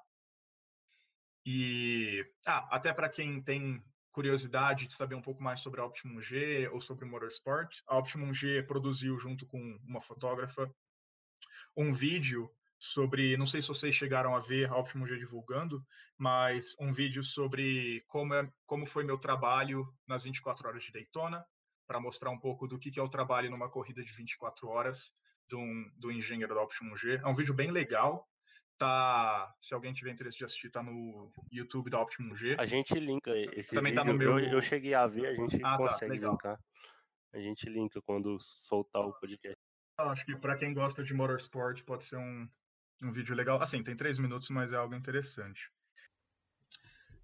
E ah, até para quem tem curiosidade de saber um pouco mais sobre a Optimum G ou sobre o Motorsport, a Optimum G produziu junto com uma fotógrafa um vídeo sobre, não sei se vocês chegaram a ver a Optimum G divulgando, mas um vídeo sobre como, é, como foi meu trabalho nas 24 horas de Daytona, para mostrar um pouco do que, que é o trabalho numa corrida de 24 horas do, do engenheiro da Optimum G. É um vídeo bem legal, tá. Se alguém tiver interesse de assistir, tá no YouTube da Optimum G. A gente linka esse Também vídeo. tá no meu. Eu, eu cheguei a ver, a gente ah, tá, consegue tá, linkar. A gente linka quando soltar o podcast. Acho que para quem gosta de motorsport pode ser um, um vídeo legal. Assim, tem três minutos, mas é algo interessante.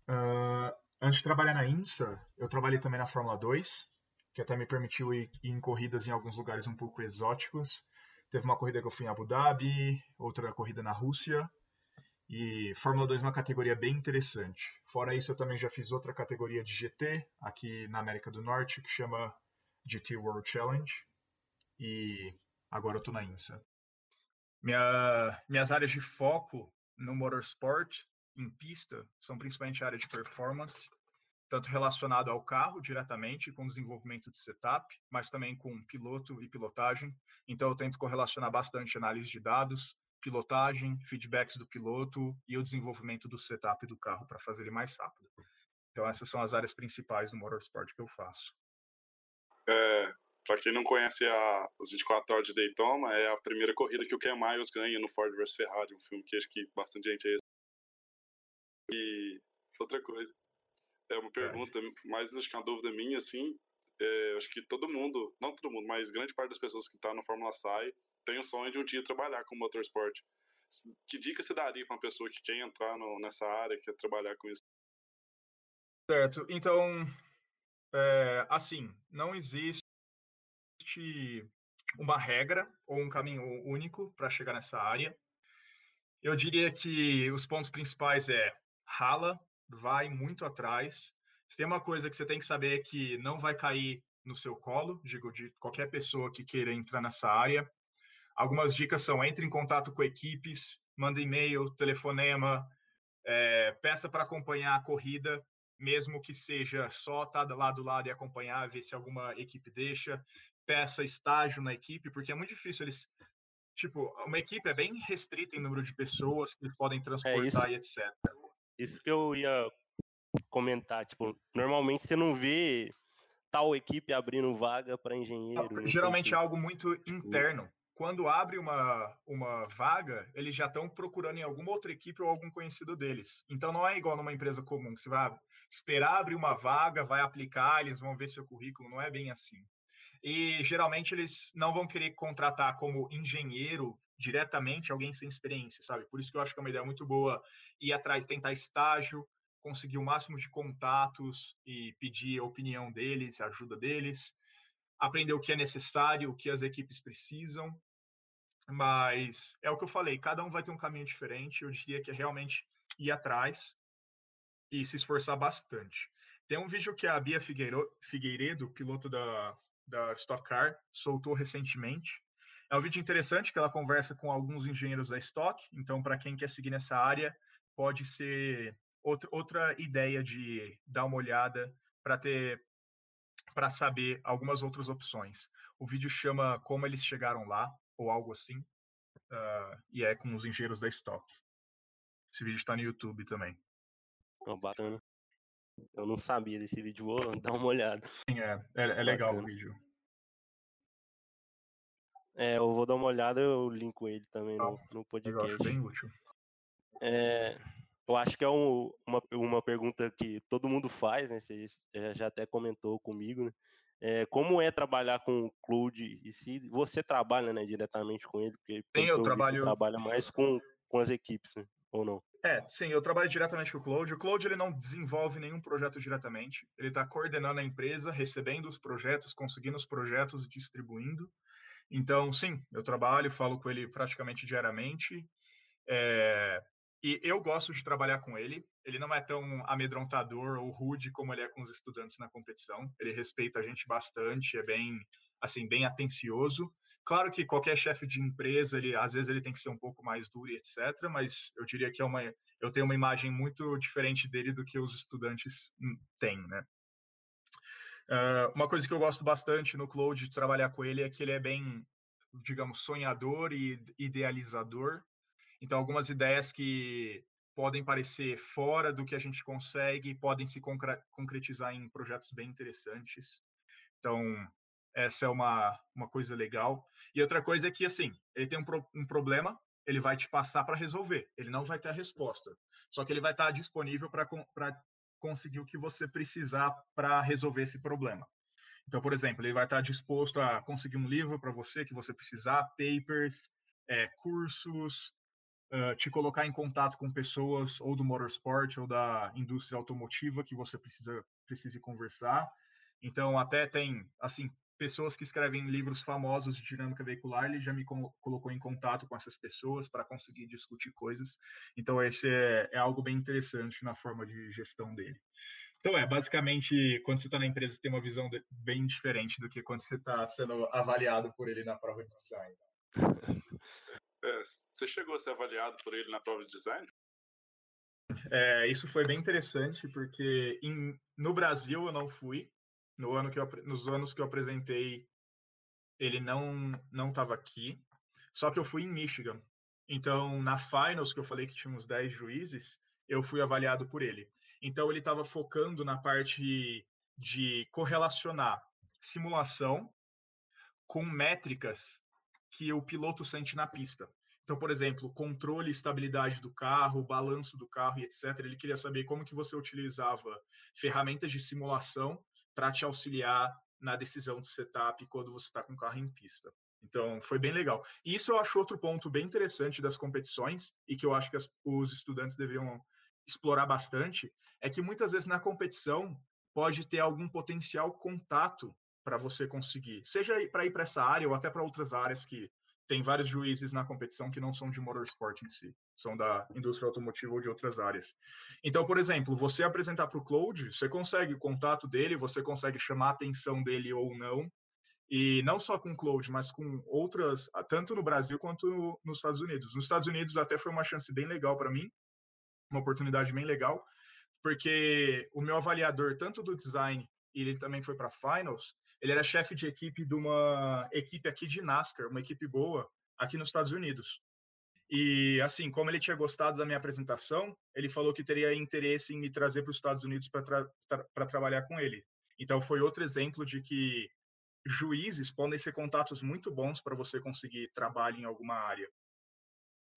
Uh, antes de trabalhar na INSA, eu trabalhei também na Fórmula 2, que até me permitiu ir, ir em corridas em alguns lugares um pouco exóticos. Teve uma corrida que eu fui em Abu Dhabi, outra corrida na Rússia. E Fórmula 2 é uma categoria bem interessante. Fora isso, eu também já fiz outra categoria de GT aqui na América do Norte, que chama GT World Challenge. E agora eu estou na INSA. Minha, minhas áreas de foco no motorsport, em pista, são principalmente a área de performance tanto relacionado ao carro diretamente, com desenvolvimento de setup, mas também com piloto e pilotagem. Então, eu tento correlacionar bastante análise de dados, pilotagem, feedbacks do piloto e o desenvolvimento do setup do carro para fazer ele mais rápido. Então, essas são as áreas principais do motorsport que eu faço. É, para quem não conhece a, as 24 horas de Daytona, é a primeira corrida que o Ken Miles ganha no Ford vs Ferrari, um filme que acho que bastante gente é E outra coisa, é uma pergunta, mas acho que é uma dúvida minha, assim. É, acho que todo mundo, não todo mundo, mas grande parte das pessoas que está no Fórmula SAI tem o sonho de um dia trabalhar com motorsport. Que dica você daria para uma pessoa que quer entrar no, nessa área, quer trabalhar com isso? Certo. Então, é, assim, não existe uma regra ou um caminho único para chegar nessa área. Eu diria que os pontos principais é rala, vai muito atrás. Se tem uma coisa que você tem que saber é que não vai cair no seu colo, digo, de qualquer pessoa que queira entrar nessa área. Algumas dicas são: entre em contato com equipes, manda e-mail, telefonema, é, peça para acompanhar a corrida, mesmo que seja só estar tá lá do lado e acompanhar, ver se alguma equipe deixa. Peça estágio na equipe, porque é muito difícil eles. Tipo, uma equipe é bem restrita em número de pessoas que podem transportar é e etc. Isso que eu ia comentar, tipo, normalmente você não vê tal equipe abrindo vaga para engenheiro. Geralmente é algo muito interno. Quando abre uma, uma vaga, eles já estão procurando em alguma outra equipe ou algum conhecido deles. Então não é igual numa empresa comum, que você vai esperar abrir uma vaga, vai aplicar, eles vão ver seu currículo, não é bem assim. E geralmente eles não vão querer contratar como engenheiro diretamente alguém sem experiência, sabe? Por isso que eu acho que é uma ideia muito boa ir atrás, tentar estágio, conseguir o máximo de contatos e pedir a opinião deles, a ajuda deles, aprender o que é necessário, o que as equipes precisam. Mas é o que eu falei, cada um vai ter um caminho diferente. Eu diria que é realmente ir atrás e se esforçar bastante. Tem um vídeo que a Bia Figueiredo, piloto da, da Stock Car, soltou recentemente. É um vídeo interessante que ela conversa com alguns engenheiros da Stock. Então, para quem quer seguir nessa área, pode ser outra, outra ideia de dar uma olhada para ter para saber algumas outras opções. O vídeo chama Como Eles Chegaram Lá, ou algo assim, uh, e é com os engenheiros da Stock. Esse vídeo está no YouTube também. Oh, bacana. Eu não sabia desse vídeo, vou *laughs* dar uma olhada. Sim, é, é, é legal o vídeo. É, eu vou dar uma olhada, eu linko ele também no, ah, no podcast. Eu acho bem útil. É, eu acho que é um, uma, uma pergunta que todo mundo faz, né? Você já até comentou comigo, né? É, como é trabalhar com o Cloud e se você trabalha né, diretamente com ele? Porque sim, eu trabalho. trabalha mais com, com as equipes, né? ou não? É, sim, eu trabalho diretamente com o Cloud. O Cloud ele não desenvolve nenhum projeto diretamente. Ele está coordenando a empresa, recebendo os projetos, conseguindo os projetos, distribuindo. Então, sim, eu trabalho, falo com ele praticamente diariamente. É, e eu gosto de trabalhar com ele. Ele não é tão amedrontador ou rude como ele é com os estudantes na competição. Ele respeita a gente bastante, é bem, assim, bem atencioso. Claro que qualquer chefe de empresa, ele às vezes ele tem que ser um pouco mais duro e etc, mas eu diria que é uma eu tenho uma imagem muito diferente dele do que os estudantes hum, têm, né? Uh, uma coisa que eu gosto bastante no Cloud de trabalhar com ele é que ele é bem, digamos, sonhador e idealizador. Então, algumas ideias que podem parecer fora do que a gente consegue podem se concretizar em projetos bem interessantes. Então, essa é uma, uma coisa legal. E outra coisa é que, assim, ele tem um, pro, um problema, ele vai te passar para resolver. Ele não vai ter a resposta. Só que ele vai estar disponível para conseguir o que você precisar para resolver esse problema. Então, por exemplo, ele vai estar disposto a conseguir um livro para você que você precisar, papers, é, cursos, uh, te colocar em contato com pessoas ou do motorsport ou da indústria automotiva que você precisa precise conversar. Então, até tem, assim, pessoas que escrevem livros famosos de dinâmica veicular, ele já me colocou em contato com essas pessoas para conseguir discutir coisas. Então, esse é, é, algo bem interessante na forma de gestão dele. Então, é, basicamente, quando você está na empresa, você tem uma visão de, bem diferente do que quando você está sendo avaliado por ele na prova de design. *laughs* É, você chegou a ser avaliado por ele na prova de design? É, isso foi bem interessante, porque em, no Brasil eu não fui. No ano que eu, nos anos que eu apresentei, ele não não estava aqui. Só que eu fui em Michigan. Então, na finals, que eu falei que tinha uns 10 juízes, eu fui avaliado por ele. Então, ele estava focando na parte de correlacionar simulação com métricas que o piloto sente na pista. Então, por exemplo, controle e estabilidade do carro, balanço do carro e etc. Ele queria saber como que você utilizava ferramentas de simulação para te auxiliar na decisão de setup quando você está com o carro em pista. Então, foi bem legal. E isso eu acho outro ponto bem interessante das competições e que eu acho que as, os estudantes deveriam explorar bastante, é que muitas vezes na competição pode ter algum potencial contato para você conseguir, seja para ir para essa área ou até para outras áreas que tem vários juízes na competição que não são de motorsport em si, são da indústria automotiva ou de outras áreas. Então, por exemplo, você apresentar para o Claude, você consegue o contato dele, você consegue chamar a atenção dele ou não, E não só com Cloud, mas com outras, tanto no Brasil quanto no, nos Estados Unidos. Nos Estados Unidos até foi uma chance bem legal para mim, uma oportunidade bem legal, porque o meu avaliador, tanto do design, e ele também foi para finals, ele era chefe de equipe de uma equipe aqui de NASCAR, uma equipe boa aqui nos Estados Unidos. E assim, como ele tinha gostado da minha apresentação, ele falou que teria interesse em me trazer para os Estados Unidos para tra tra trabalhar com ele. Então foi outro exemplo de que juízes podem ser contatos muito bons para você conseguir trabalho em alguma área.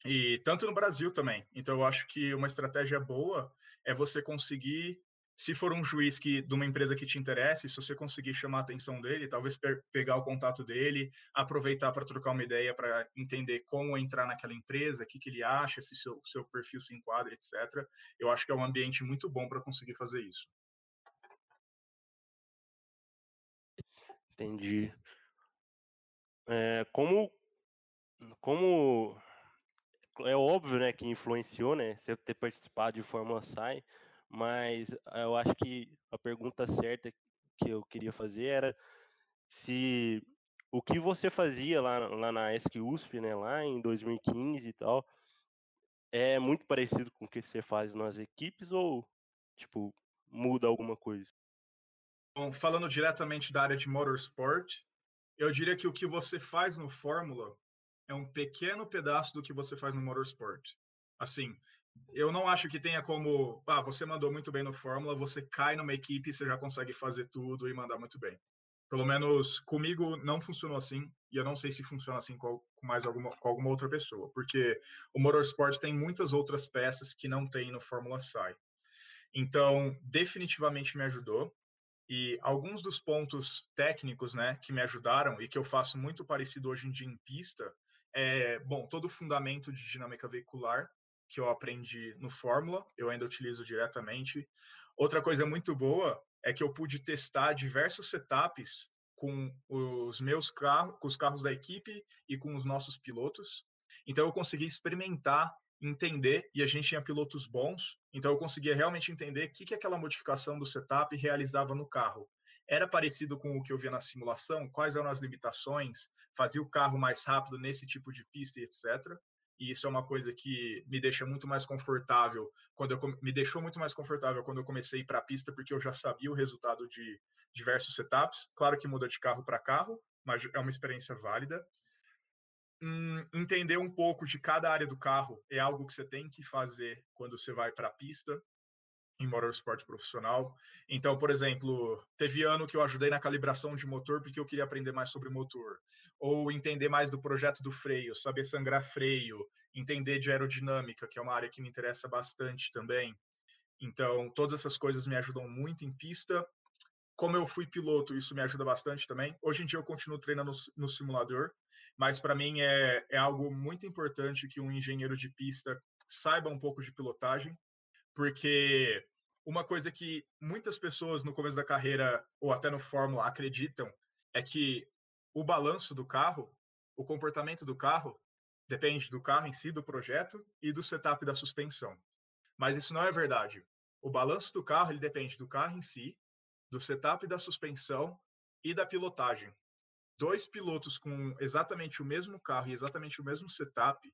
E tanto no Brasil também. Então eu acho que uma estratégia boa é você conseguir, se for um juiz que de uma empresa que te interesse, se você conseguir chamar a atenção dele, talvez pe pegar o contato dele, aproveitar para trocar uma ideia para entender como entrar naquela empresa, o que, que ele acha, se seu seu perfil se enquadra, etc. Eu acho que é um ambiente muito bom para conseguir fazer isso. Entendi. É, como, como é óbvio, né, que influenciou, né, você ter participado de Fórmula Sai, mas eu acho que a pergunta certa que eu queria fazer era se o que você fazia lá, lá na ESC USP, né, lá em 2015 e tal, é muito parecido com o que você faz nas equipes ou, tipo, muda alguma coisa? Bom, falando diretamente da área de motorsport, eu diria que o que você faz no Fórmula é um pequeno pedaço do que você faz no motorsport. Assim, eu não acho que tenha como, ah, você mandou muito bem no Fórmula, você cai numa equipe você já consegue fazer tudo e mandar muito bem. Pelo menos comigo não funcionou assim, e eu não sei se funciona assim com, mais alguma, com alguma outra pessoa, porque o motorsport tem muitas outras peças que não tem no Fórmula SAI. Então, definitivamente me ajudou. E alguns dos pontos técnicos, né, que me ajudaram e que eu faço muito parecido hoje em dia em pista, é, bom, todo o fundamento de dinâmica veicular que eu aprendi no Fórmula, eu ainda utilizo diretamente. Outra coisa muito boa é que eu pude testar diversos setups com os meus carros, com os carros da equipe e com os nossos pilotos. Então eu consegui experimentar entender, e a gente tinha pilotos bons, então eu conseguia realmente entender o que, que aquela modificação do setup realizava no carro. Era parecido com o que eu via na simulação, quais eram as limitações, fazia o carro mais rápido nesse tipo de pista e etc. E isso é uma coisa que me deixa muito mais confortável quando eu me deixou muito mais confortável quando eu comecei para a pista, porque eu já sabia o resultado de diversos setups. Claro que muda de carro para carro, mas é uma experiência válida hum, entender um pouco de cada área do carro é algo que você tem que fazer quando você vai para a pista em motorsport profissional. Então, por exemplo, teve ano que eu ajudei na calibração de motor porque eu queria aprender mais sobre motor, ou entender mais do projeto do freio, saber sangrar freio, entender de aerodinâmica, que é uma área que me interessa bastante também. Então, todas essas coisas me ajudam muito em pista. Como eu fui piloto, isso me ajuda bastante também. Hoje em dia eu continuo treinando no, simulador, mas para mim é, é algo muito importante que um engenheiro de pista saiba um pouco de pilotagem, porque uma coisa que muitas pessoas no começo da carreira ou até no Fórmula acreditam é que o balanço do carro, o comportamento do carro, depende do carro em si, do projeto e do setup da suspensão. Mas isso não é verdade. O balanço do carro ele depende do carro em si, do setup da suspensão e da pilotagem dois pilotos com exatamente o mesmo carro e exatamente o mesmo setup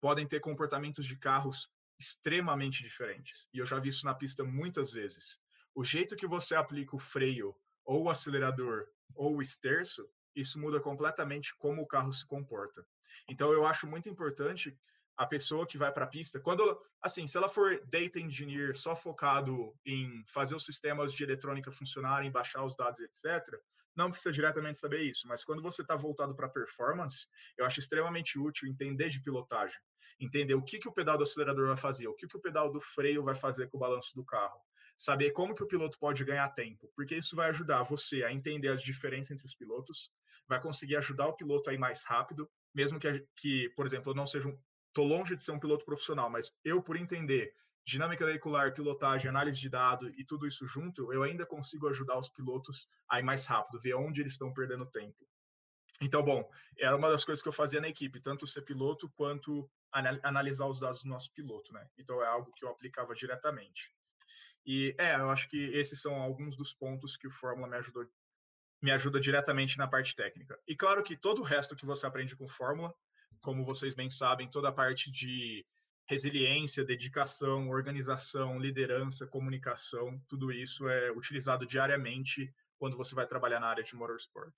podem ter comportamentos de carros extremamente diferentes. E eu já vi isso na pista muitas vezes. O jeito que você aplica o freio, ou o acelerador, ou o esterço, isso muda completamente como o carro se comporta. Então eu acho muito importante a pessoa que vai para a pista, quando assim, se ela for data engineer só focado em fazer os sistemas de eletrônica funcionarem, baixar os dados, etc, não precisa diretamente saber isso, mas quando você está voltado para performance, eu acho extremamente útil entender de pilotagem, entender o que, que o pedal do acelerador vai fazer, o que, que o pedal do freio vai fazer com o balanço do carro, saber como que o piloto pode ganhar tempo, porque isso vai ajudar você a entender as diferenças entre os pilotos, vai conseguir ajudar o piloto a ir mais rápido, mesmo que, que por exemplo, eu não seja um, tô longe de ser um piloto profissional, mas eu por entender dinâmica veicular, pilotagem, análise de dado e tudo isso junto, eu ainda consigo ajudar os pilotos a ir mais rápido, ver onde eles estão perdendo tempo. Então, bom, era uma das coisas que eu fazia na equipe, tanto ser piloto quanto analisar os dados do nosso piloto, né? Então é algo que eu aplicava diretamente. E é, eu acho que esses são alguns dos pontos que o Fórmula me ajudou me ajuda diretamente na parte técnica. E claro que todo o resto que você aprende com Fórmula, como vocês bem sabem, toda a parte de resiliência, dedicação, organização, liderança, comunicação, tudo isso é utilizado diariamente quando você vai trabalhar na área de motorsport.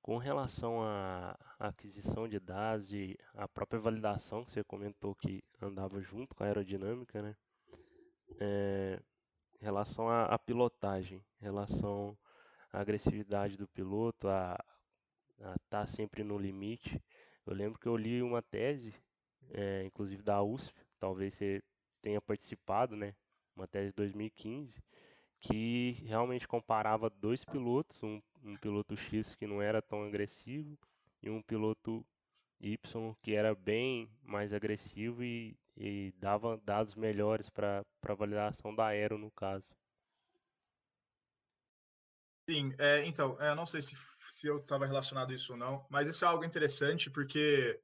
Com relação à aquisição de dados e a própria validação que você comentou que andava junto com a aerodinâmica, né? É, relação à, à pilotagem, em relação à agressividade do piloto, a estar tá sempre no limite. Eu lembro que eu li uma tese, é, inclusive da USP, talvez você tenha participado, né? Uma tese de 2015, que realmente comparava dois pilotos, um, um piloto X que não era tão agressivo e um piloto Y que era bem mais agressivo e, e dava dados melhores para a validação da aero no caso. Sim, é, então, é, eu não sei se, se eu estava relacionado a isso ou não, mas isso é algo interessante porque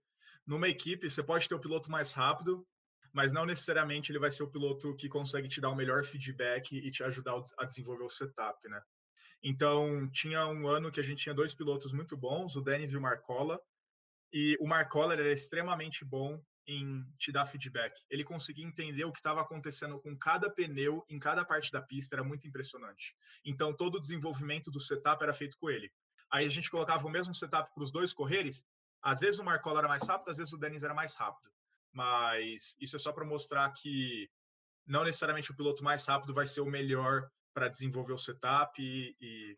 numa equipe você pode ter o piloto mais rápido, mas não necessariamente ele vai ser o piloto que consegue te dar o melhor feedback e te ajudar a desenvolver o setup, né? Então, tinha um ano que a gente tinha dois pilotos muito bons, o Denis e o Marcola, e o Marcola era extremamente bom em te dar feedback. Ele conseguia entender o que estava acontecendo com cada pneu em cada parte da pista, era muito impressionante. Então, todo o desenvolvimento do setup era feito com ele. Aí a gente colocava o mesmo setup para os dois correres, às vezes o Marcola era mais rápido, às vezes o Denis era mais rápido. Mas isso é só para mostrar que não necessariamente o piloto mais rápido vai ser o melhor para desenvolver o setup e, e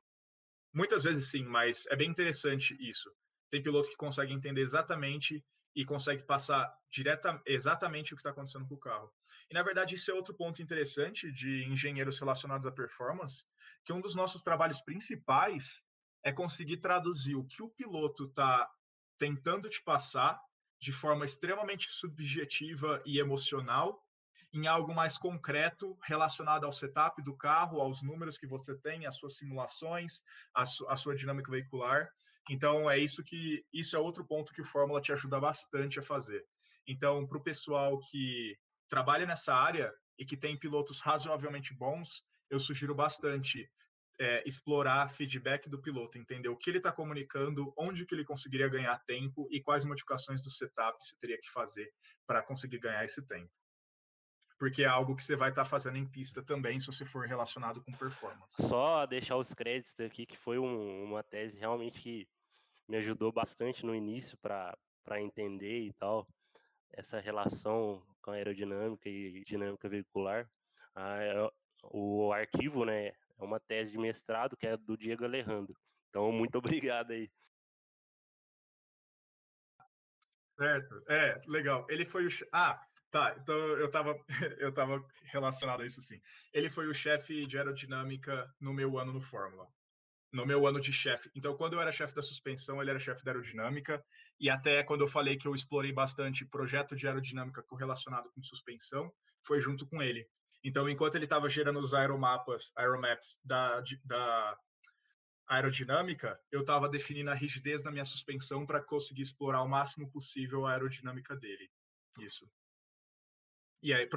muitas vezes sim, mas é bem interessante isso tem piloto que consegue entender exatamente e consegue passar direta, exatamente o que está acontecendo com o carro. E na verdade isso é outro ponto interessante de engenheiros relacionados à performance, que um dos nossos trabalhos principais é conseguir traduzir o que o piloto está tentando te passar de forma extremamente subjetiva e emocional em algo mais concreto relacionado ao setup do carro, aos números que você tem, às suas simulações, à, su à sua dinâmica veicular. Então é isso que isso é outro ponto que o Fórmula te ajuda bastante a fazer. Então, para o pessoal que trabalha nessa área e que tem pilotos razoavelmente bons, eu sugiro bastante é, explorar feedback do piloto, entender o que ele está comunicando, onde que ele conseguiria ganhar tempo e quais modificações do setup você teria que fazer para conseguir ganhar esse tempo. Porque é algo que você vai estar tá fazendo em pista também, se você for relacionado com performance. Só deixar os créditos aqui, que foi um, uma tese realmente que me ajudou bastante no início para entender e tal essa relação com a aerodinâmica e dinâmica veicular. Ah, é, o arquivo, né, é uma tese de mestrado que é do Diego Alejandro. Então, muito *laughs* obrigado aí. Certo. É, legal. Ele foi o Ah, tá. Então eu estava *laughs* eu tava relacionado a isso sim. Ele foi o chefe de aerodinâmica no meu ano no Fórmula no meu ano de chefe. Então, quando eu era chefe da suspensão, ele era chefe da aerodinâmica, e até quando eu falei que eu explorei bastante projeto de aerodinâmica correlacionado com suspensão, foi junto com ele. Então, enquanto ele estava gerando os aeromapas, aeromaps da, da aerodinâmica, eu estava definindo a rigidez da minha suspensão para conseguir explorar o máximo possível a aerodinâmica dele. Isso. E aí,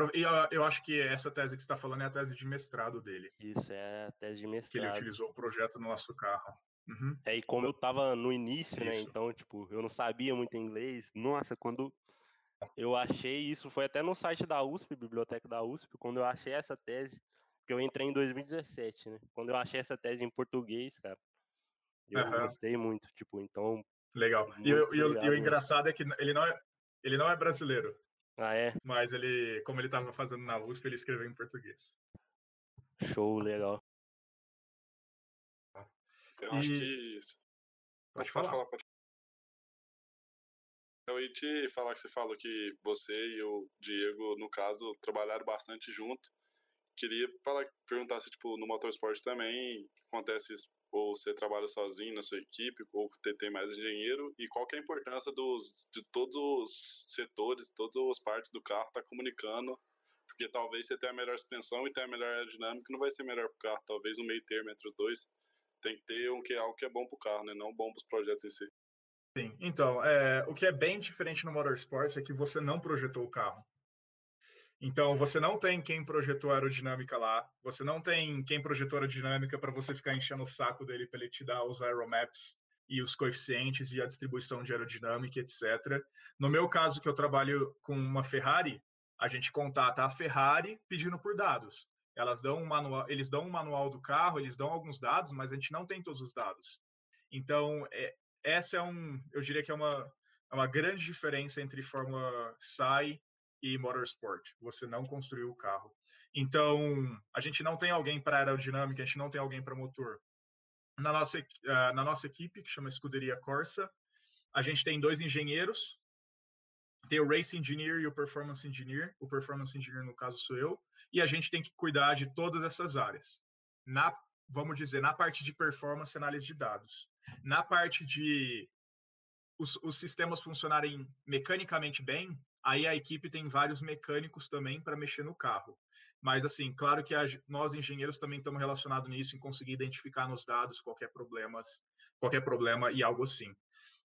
eu acho que essa tese que você está falando é a tese de mestrado dele. Isso, é a tese de mestrado. Que ele utilizou o projeto no nosso carro. Uhum. É, e como eu tava no início, né, isso. né? Então, tipo, eu não sabia muito inglês. Nossa, quando eu achei isso, foi até no site da USP, biblioteca da USP, quando eu achei essa tese, que eu entrei em 2017, né? Quando eu achei essa tese em português, cara, eu uhum. gostei muito, tipo, então... Legal. E, eu, e, e o engraçado é que ele não é, ele não é brasileiro. Ah, é? Mas ele, como ele estava fazendo na USP, ele escreveu em português. Show, legal. Eu e... acho que. Pode, falar. falar pode... Eu ia te falar que você falou que você e o Diego, no caso, trabalharam bastante junto. Queria falar, perguntar se, tipo, no motorsport também acontece isso ou você trabalha sozinho na sua equipe, ou ter, ter mais engenheiro, e qual que é a importância dos, de todos os setores, todas as partes do carro estar tá comunicando, porque talvez você tenha a melhor suspensão e tenha a melhor aerodinâmica, não vai ser melhor para o carro, talvez um meio termo entre os dois, tem que ter um que, algo que é bom para o carro, né? não bom para os projetos em si. Sim, então, é, o que é bem diferente no Motorsport é que você não projetou o carro. Então, você não tem quem projetou aerodinâmica lá, você não tem quem projetou aerodinâmica para você ficar enchendo o saco dele para ele te dar os aeromaps e os coeficientes e a distribuição de aerodinâmica, etc. No meu caso, que eu trabalho com uma Ferrari, a gente contata a Ferrari pedindo por dados. Elas dão um manual, eles dão um manual do carro, eles dão alguns dados, mas a gente não tem todos os dados. Então, é, essa é um, eu diria que é uma, é uma grande diferença entre Fórmula SAI e Motorsport. Você não construiu o carro. Então, a gente não tem alguém para aerodinâmica, a gente não tem alguém para motor. Na nossa, uh, na nossa equipe, que chama Escuderia Corsa, a gente tem dois engenheiros, tem o Race Engineer e o Performance Engineer. O Performance Engineer, no caso, sou eu. E a gente tem que cuidar de todas essas áreas. Na, vamos dizer, na parte de performance análise de dados. Na parte de os, os sistemas funcionarem mecanicamente bem, aí a equipe tem vários mecânicos também para mexer no carro. Mas, assim, claro que a, nós, engenheiros, também estamos relacionados nisso, em conseguir identificar nos dados qualquer, problemas, qualquer problema e algo assim.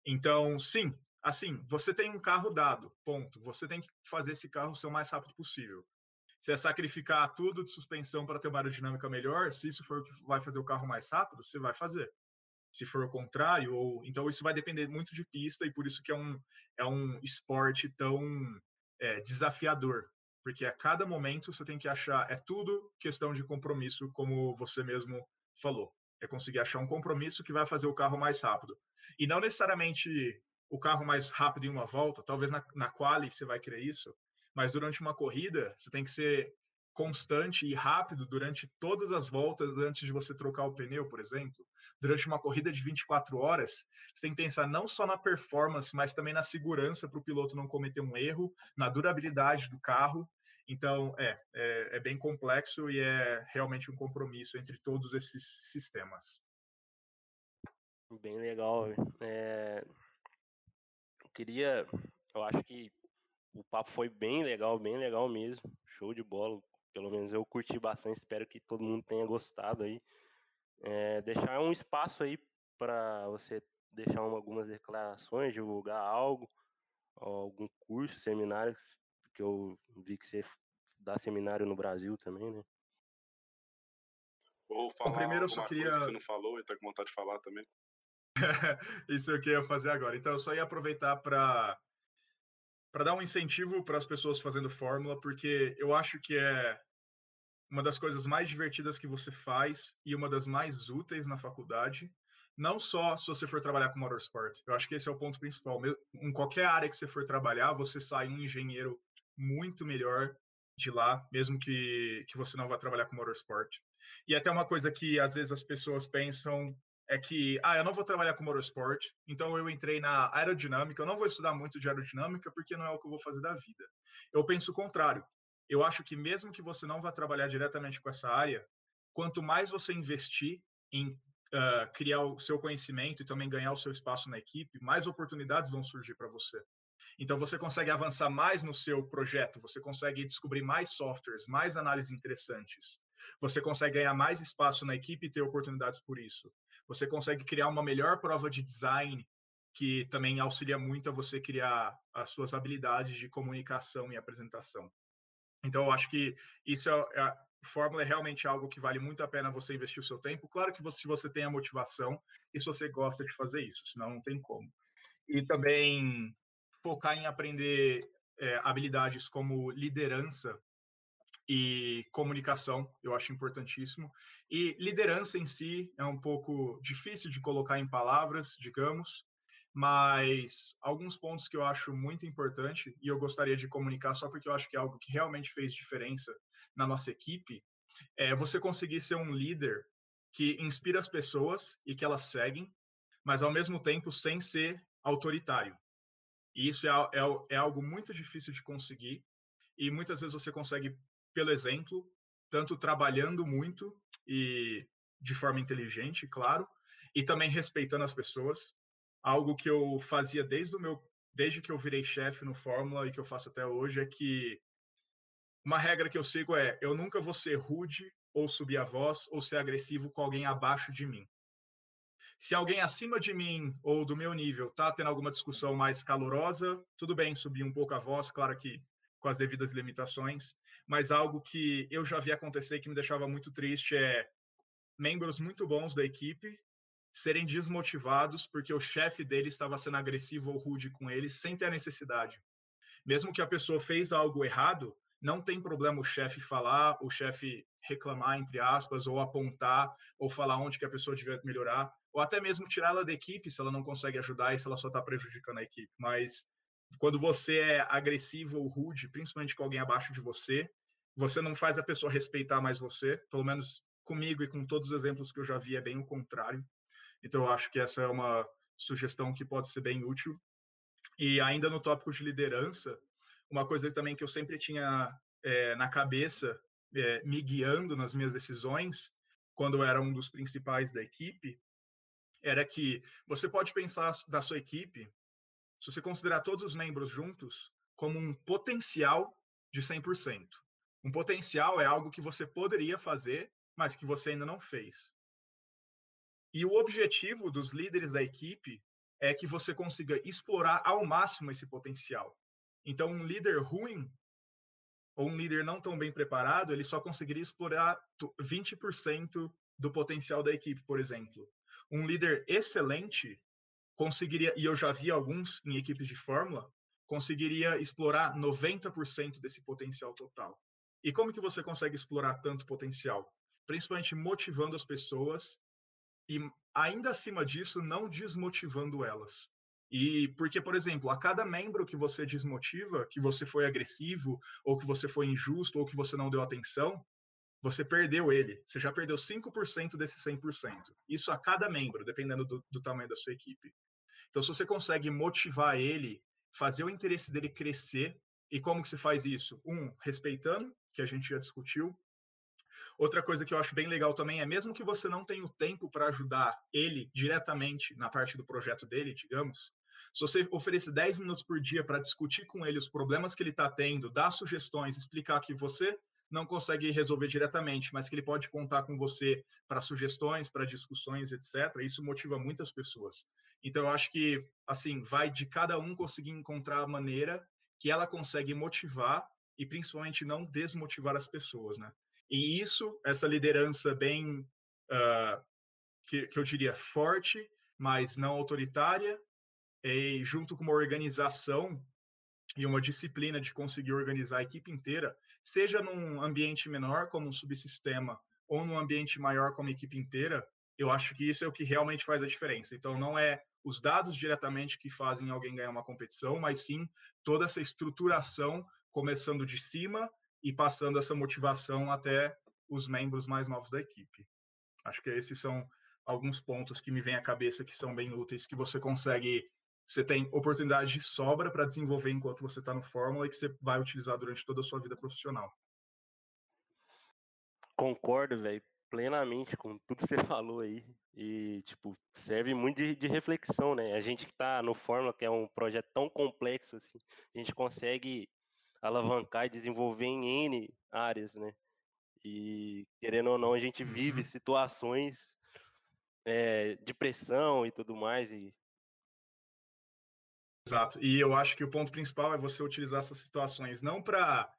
Então, sim, assim, você tem um carro dado, ponto. Você tem que fazer esse carro ser o mais rápido possível. Se é sacrificar tudo de suspensão para ter uma aerodinâmica melhor, se isso for o que vai fazer o carro mais rápido, você vai fazer se for o contrário, ou então isso vai depender muito de pista e por isso que é um, é um esporte tão é, desafiador, porque a cada momento você tem que achar, é tudo questão de compromisso, como você mesmo falou, é conseguir achar um compromisso que vai fazer o carro mais rápido. E não necessariamente o carro mais rápido em uma volta, talvez na, na quali você vai querer isso, mas durante uma corrida você tem que ser constante e rápido durante todas as voltas antes de você trocar o pneu, por exemplo durante uma corrida de 24 horas, você tem que pensar não só na performance, mas também na segurança para o piloto não cometer um erro, na durabilidade do carro. Então, é, é, é, bem complexo e é realmente um compromisso entre todos esses sistemas. Bem legal. É... Eu queria, eu acho que o papo foi bem legal, bem legal mesmo. Show de bola. Pelo menos eu curti bastante. Espero que todo mundo tenha gostado aí. É, deixar um espaço aí para você deixar algumas declarações, divulgar algo, algum curso, seminário, que eu vi que você dá seminário no Brasil também, né? Ou falar Bom, primeiro eu só queria... que você não falou e tá com vontade de falar também. *laughs* Isso eu queria fazer agora. Então eu só ia aproveitar para para dar um incentivo para as pessoas fazendo fórmula, porque eu acho que é uma das coisas mais divertidas que você faz e uma das mais úteis na faculdade. Não só se você for trabalhar com motorsport. Eu acho que esse é o ponto principal. Em qualquer área que você for trabalhar, você sai um engenheiro muito melhor de lá, mesmo que, que você não vá trabalhar com motorsport. E até uma coisa que às vezes as pessoas pensam é que, ah, eu não vou trabalhar com motorsport, então eu entrei na aerodinâmica, eu não vou estudar muito de aerodinâmica porque não é o que eu vou fazer da vida. Eu penso o contrário eu acho que mesmo que você não vá trabalhar diretamente com essa área, quanto mais você investir em uh, criar o seu conhecimento e também ganhar o seu espaço na equipe, mais oportunidades vão surgir para você. Então você consegue avançar mais no seu projeto, você consegue descobrir mais softwares, mais análises interessantes. Você consegue ganhar mais espaço na equipe e ter oportunidades por isso. Você consegue criar uma melhor prova de design que também auxilia muito a você criar as suas habilidades de comunicação e apresentação. Então, eu acho que isso é, é, Fórmula é realmente algo que vale muito a pena você investir o seu tempo. Claro que você, se você tem a motivação e se você gosta de fazer isso, senão não tem como. E também focar em aprender é, habilidades como liderança e comunicação, eu acho importantíssimo. E liderança em si é um pouco difícil de colocar em palavras, digamos, mas alguns pontos que eu acho muito importante e eu gostaria de comunicar só porque eu acho que é algo que realmente fez diferença na nossa equipe é você conseguir ser um líder que inspira as pessoas e que elas seguem, mas ao mesmo tempo sem ser autoritário. E isso é, é, é algo muito difícil de conseguir e muitas vezes você consegue pelo exemplo, tanto trabalhando muito e de forma inteligente, claro, e também respeitando as pessoas algo que eu fazia desde o meu desde que eu virei chefe no Fórmula e que eu faço até hoje é que uma regra que eu sigo é eu nunca vou ser rude ou subir a voz ou ser agressivo com alguém abaixo de mim. Se alguém acima de mim ou do meu nível tá tendo alguma discussão mais calorosa, tudo bem subir um pouco a voz, claro que com as devidas limitações, mas algo que eu já vi acontecer que me deixava muito triste é membros muito bons da equipe serem desmotivados porque o chefe dele estava sendo agressivo ou rude com eles sem ter a necessidade. Mesmo que a pessoa fez algo errado, não tem problema o chefe falar, o chefe reclamar, entre aspas, ou apontar, ou falar onde que a pessoa devia melhorar, ou até mesmo tirá-la da equipe se ela não consegue ajudar e se ela só está prejudicando a equipe. Mas quando você é agressivo ou rude, principalmente com alguém abaixo de você, você não faz a pessoa respeitar mais você, pelo menos comigo e com todos os exemplos que eu já vi é bem o contrário. Então eu acho que essa é uma sugestão que pode ser bem útil. E ainda no tópico de liderança, uma coisa também que eu sempre tinha é, na cabeça, é, me guiando nas minhas decisões, quando eu era um dos principais da equipe, era que você pode pensar da sua equipe, se você considerar todos os membros juntos, como um potencial de 100%. Um potencial é algo que você poderia fazer, mas que você ainda não fez. E o objetivo dos líderes da equipe é que você consiga explorar ao máximo esse potencial. Então, um líder ruim ou um líder não tão bem preparado, ele só conseguiria explorar 20% do potencial da equipe, por exemplo. Um líder excelente conseguiria, e eu já vi alguns em equipes de fórmula, conseguiria explorar 90% desse potencial total. E como que você consegue explorar tanto potencial? Principalmente motivando as pessoas e ainda acima disso não desmotivando elas. E porque, por exemplo, a cada membro que você desmotiva, que você foi agressivo, ou que você foi injusto, ou que você não deu atenção, você perdeu ele. Você já perdeu 5% desse 100%. Isso a cada membro, dependendo do, do tamanho da sua equipe. Então, se você consegue motivar ele, fazer o interesse dele crescer, e como que se faz isso? Um, respeitando, que a gente já discutiu. Outra coisa que eu acho bem legal também é, mesmo que você não tenha o tempo para ajudar ele diretamente na parte do projeto dele, digamos, se você oferecer 10 minutos por dia para discutir com ele os problemas que ele está tendo, dar sugestões, explicar que você não consegue resolver diretamente, mas que ele pode contar com você para sugestões, para discussões, etc. Isso motiva muitas pessoas. Então, eu acho que, assim, vai de cada um conseguir encontrar a maneira que ela consegue motivar e, principalmente, não desmotivar as pessoas, né? E isso, essa liderança bem, uh, que, que eu diria, forte, mas não autoritária, e junto com uma organização e uma disciplina de conseguir organizar a equipe inteira, seja num ambiente menor como um subsistema ou num ambiente maior como equipe inteira, eu acho que isso é o que realmente faz a diferença. Então não é os dados diretamente que fazem alguém ganhar uma competição, mas sim toda essa estruturação começando de cima e passando essa motivação até os membros mais novos da equipe. Acho que esses são alguns pontos que me vêm à cabeça que são bem úteis, que você consegue você tem oportunidade de sobra para desenvolver enquanto você está no Fórmula e que você vai utilizar durante toda a sua vida profissional. Concordo, velho, plenamente com tudo que você *laughs* falou aí. E, tipo, serve muito de, de, reflexão, né? A gente que está no Fórmula, que é um projeto tão complexo, assim, a gente consegue alavancar e desenvolver em N áreas, né? E, querendo ou não, a gente vive uhum. situações é, de pressão e tudo mais, e Exato. E eu acho que o ponto principal é você utilizar essas situações não para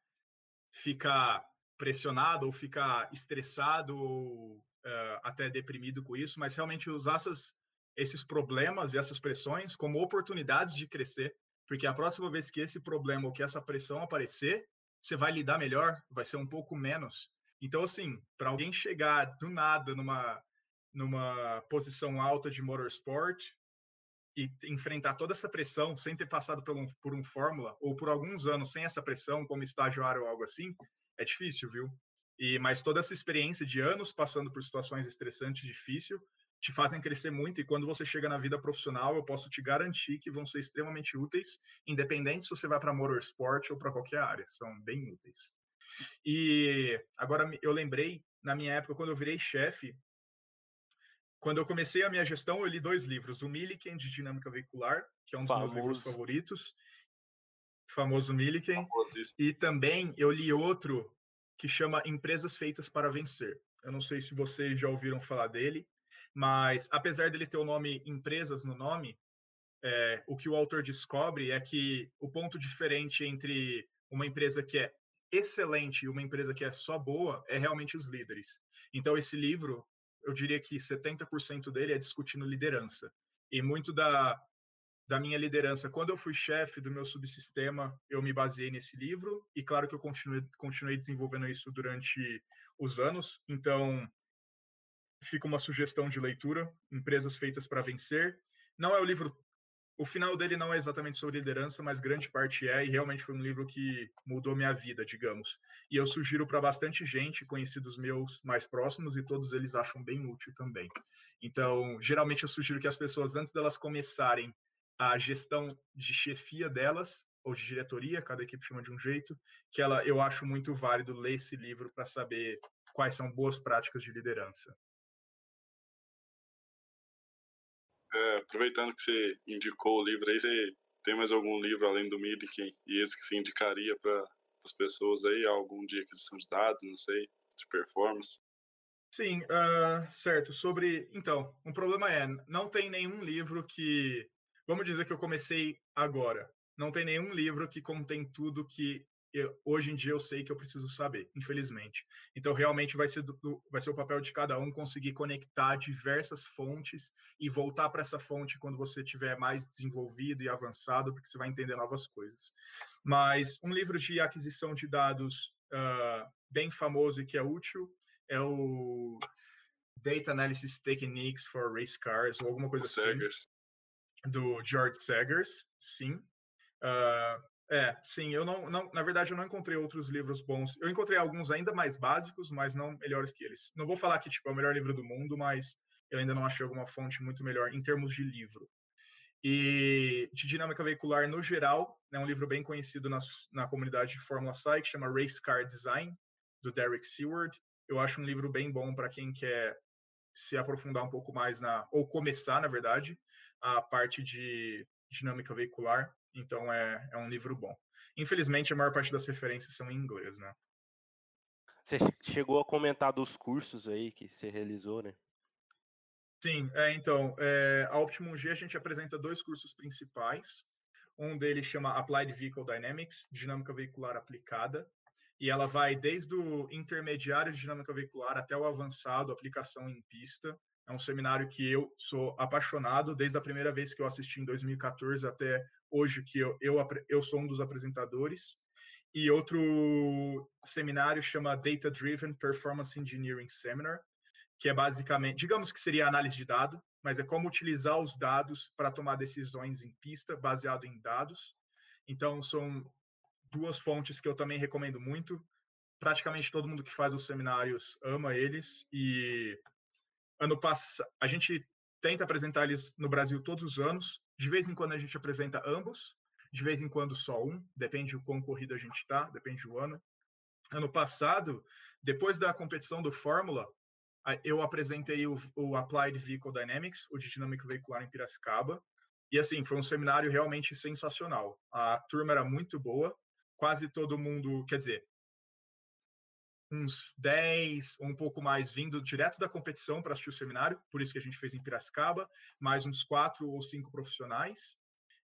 ficar pressionado ou ficar estressado ou uh, até deprimido com isso, mas realmente usar essas, esses problemas e essas pressões como oportunidades de crescer, porque a próxima vez que esse problema ou que essa pressão aparecer, você vai lidar melhor, vai ser um pouco menos. Então, assim, para alguém chegar do nada numa, numa posição alta de motorsport, e enfrentar toda essa pressão sem ter passado por um, por um fórmula ou por alguns anos sem essa pressão como estagiário ou algo assim, é difícil, viu? E mas toda essa experiência de anos passando por situações estressantes, difícil, te fazem crescer muito e quando você chega na vida profissional, eu posso te garantir que vão ser extremamente úteis, independente se você vai para motorsport ou para qualquer área, são bem úteis. E agora eu lembrei, na minha época, quando eu virei chefe, quando eu comecei a minha gestão, eu li dois livros. O Milliken, de Dinâmica Veicular, que é um dos Famoso. meus livros favoritos. Famoso Milliken. E também eu li outro que chama Empresas Feitas para Vencer. Eu não sei se vocês já ouviram falar dele, mas apesar dele ter o nome Empresas no nome, é, o que o autor descobre é que o ponto diferente entre uma empresa que é excelente e uma empresa que é só boa é realmente os líderes. Então, esse livro, eu diria que 70% dele é discutindo liderança. E muito da, da minha liderança, quando eu fui chefe do meu subsistema, eu me baseei nesse livro. E claro que eu continuei, continuei desenvolvendo isso durante os anos. Então, fica uma sugestão de leitura: Empresas Feitas para Vencer. Não é o livro o final dele não é exatamente sobre liderança, mas grande parte é, e realmente foi um livro que mudou minha vida, digamos. E eu sugiro para bastante gente, conhecidos meus mais próximos, e todos eles acham bem útil também. Então, geralmente eu sugiro que as pessoas, antes delas começarem a gestão de chefia delas, ou de diretoria, cada equipe chama de um jeito, que ela, eu acho muito válido ler esse livro para saber quais são boas práticas de liderança. É, aproveitando que você indicou o livro aí, você tem mais algum livro além do Midikin e esse que você indicaria para as pessoas aí, algum de aquisição de dados, não sei, de performance? Sim, uh, certo. Sobre. Então, um problema é, não tem nenhum livro que. Vamos dizer que eu comecei agora. Não tem nenhum livro que contém tudo que eu, hoje em dia eu sei que eu preciso saber, infelizmente. Então, realmente vai ser, do, vai ser o papel de cada um conseguir conectar diversas fontes e voltar para essa fonte quando você estiver mais desenvolvido e avançado, porque você vai entender novas coisas. Mas um livro de aquisição de dados uh, bem famoso e que é útil é o Data Analysis Techniques for Race Cars, ou alguma coisa assim. Do George Sagers, sim. Uh, é, sim, eu não, não, na verdade eu não encontrei outros livros bons. Eu encontrei alguns ainda mais básicos, mas não melhores que eles. Não vou falar que tipo é o melhor livro do mundo, mas eu ainda não achei alguma fonte muito melhor em termos de livro. E de dinâmica veicular no geral, é um livro bem conhecido na, na comunidade de Fórmula Psy, que chama Race Car Design, do Derek Seward. Eu acho um livro bem bom para quem quer se aprofundar um pouco mais na, ou começar, na verdade, a parte de dinâmica veicular. Então é, é um livro bom. Infelizmente, a maior parte das referências são em inglês, né? Você chegou a comentar dos cursos aí que você realizou, né? Sim, é, então, é, a Optimum G a gente apresenta dois cursos principais. Um deles chama Applied Vehicle Dynamics, Dinâmica Veicular Aplicada, e ela vai desde o intermediário de dinâmica veicular até o avançado, aplicação em pista. É um seminário que eu sou apaixonado desde a primeira vez que eu assisti em 2014 até hoje que eu, eu, eu sou um dos apresentadores. E outro seminário chama Data Driven Performance Engineering Seminar, que é basicamente, digamos que seria análise de dado, mas é como utilizar os dados para tomar decisões em pista, baseado em dados. Então, são duas fontes que eu também recomendo muito. Praticamente todo mundo que faz os seminários ama eles e ano passado a gente tenta apresentar eles no Brasil todos os anos. De vez em quando a gente apresenta ambos, de vez em quando só um, depende do quão corrido a gente está, depende do ano. Ano passado, depois da competição do Fórmula, eu apresentei o, o Applied Vehicle Dynamics, o de dinâmica veicular em Piracicaba, e assim, foi um seminário realmente sensacional. A turma era muito boa, quase todo mundo, quer dizer, uns 10 ou um pouco mais vindo direto da competição para assistir o seminário, por isso que a gente fez em Piracicaba, mais uns quatro ou cinco profissionais.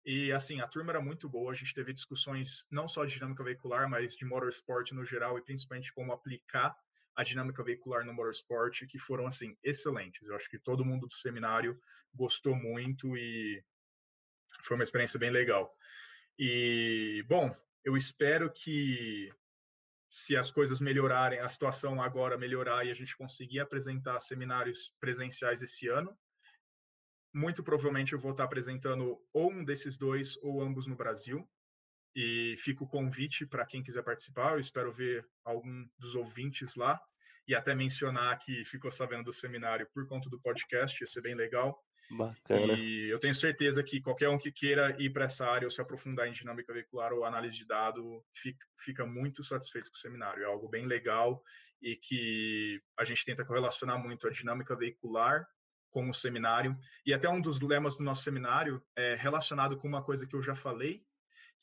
E assim, a turma era muito boa, a gente teve discussões não só de dinâmica veicular, mas de motorsport no geral e principalmente como aplicar a dinâmica veicular no motorsport, que foram assim excelentes. Eu acho que todo mundo do seminário gostou muito e foi uma experiência bem legal. E bom, eu espero que se as coisas melhorarem, a situação agora melhorar e a gente conseguir apresentar seminários presenciais esse ano, muito provavelmente eu vou estar apresentando ou um desses dois ou ambos no Brasil. E fica o convite para quem quiser participar. Eu espero ver algum dos ouvintes lá e até mencionar que ficou sabendo do seminário por conta do podcast, ia ser bem legal. Bacana. E eu tenho certeza que qualquer um que queira ir para essa área ou se aprofundar em dinâmica veicular ou análise de dado fica, fica muito satisfeito com o seminário. É algo bem legal e que a gente tenta correlacionar muito a dinâmica veicular com o seminário. E até um dos lemas do nosso seminário é relacionado com uma coisa que eu já falei,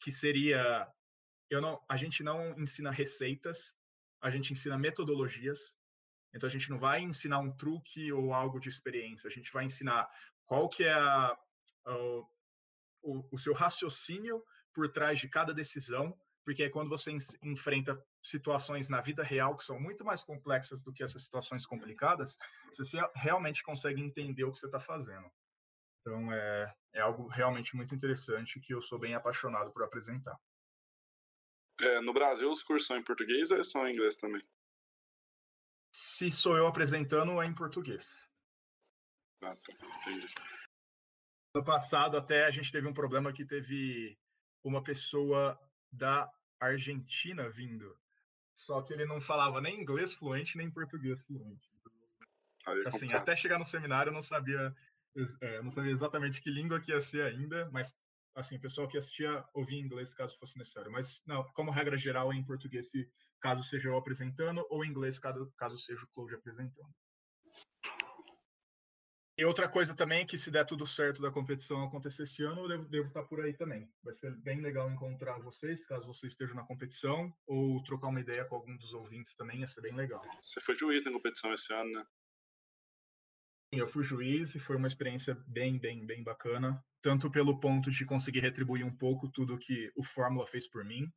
que seria eu não, a gente não ensina receitas, a gente ensina metodologias. Então a gente não vai ensinar um truque ou algo de experiência, a gente vai ensinar qual que é a, a, o, o seu raciocínio por trás de cada decisão porque é quando você enfrenta situações na vida real que são muito mais complexas do que essas situações complicadas, você realmente consegue entender o que você está fazendo. Então, é, é algo realmente muito interessante que eu sou bem apaixonado por apresentar. É, no Brasil, os cursos são em português ou são em inglês também? Se sou eu apresentando, é em português. Ah, tá. Entendi. No passado, até a gente teve um problema que teve uma pessoa da Argentina vindo. Só que ele não falava nem inglês fluente, nem português fluente. Aí é assim, complicado. até chegar no seminário eu não sabia, é, não sabia exatamente que língua que ia ser ainda, mas assim, pessoal que assistia ouvia inglês caso fosse necessário. Mas não, como regra geral é em português se caso seja eu apresentando, ou em inglês caso, caso seja o Claude apresentando. E outra coisa também que se der tudo certo da competição acontecer esse ano, eu devo, devo estar por aí também. Vai ser bem legal encontrar vocês, caso vocês estejam na competição, ou trocar uma ideia com algum dos ouvintes também, ia ser bem legal. Você foi juiz na competição esse ano, né? Eu fui juiz e foi uma experiência bem, bem, bem bacana, tanto pelo ponto de conseguir retribuir um pouco tudo que o Fórmula fez por mim,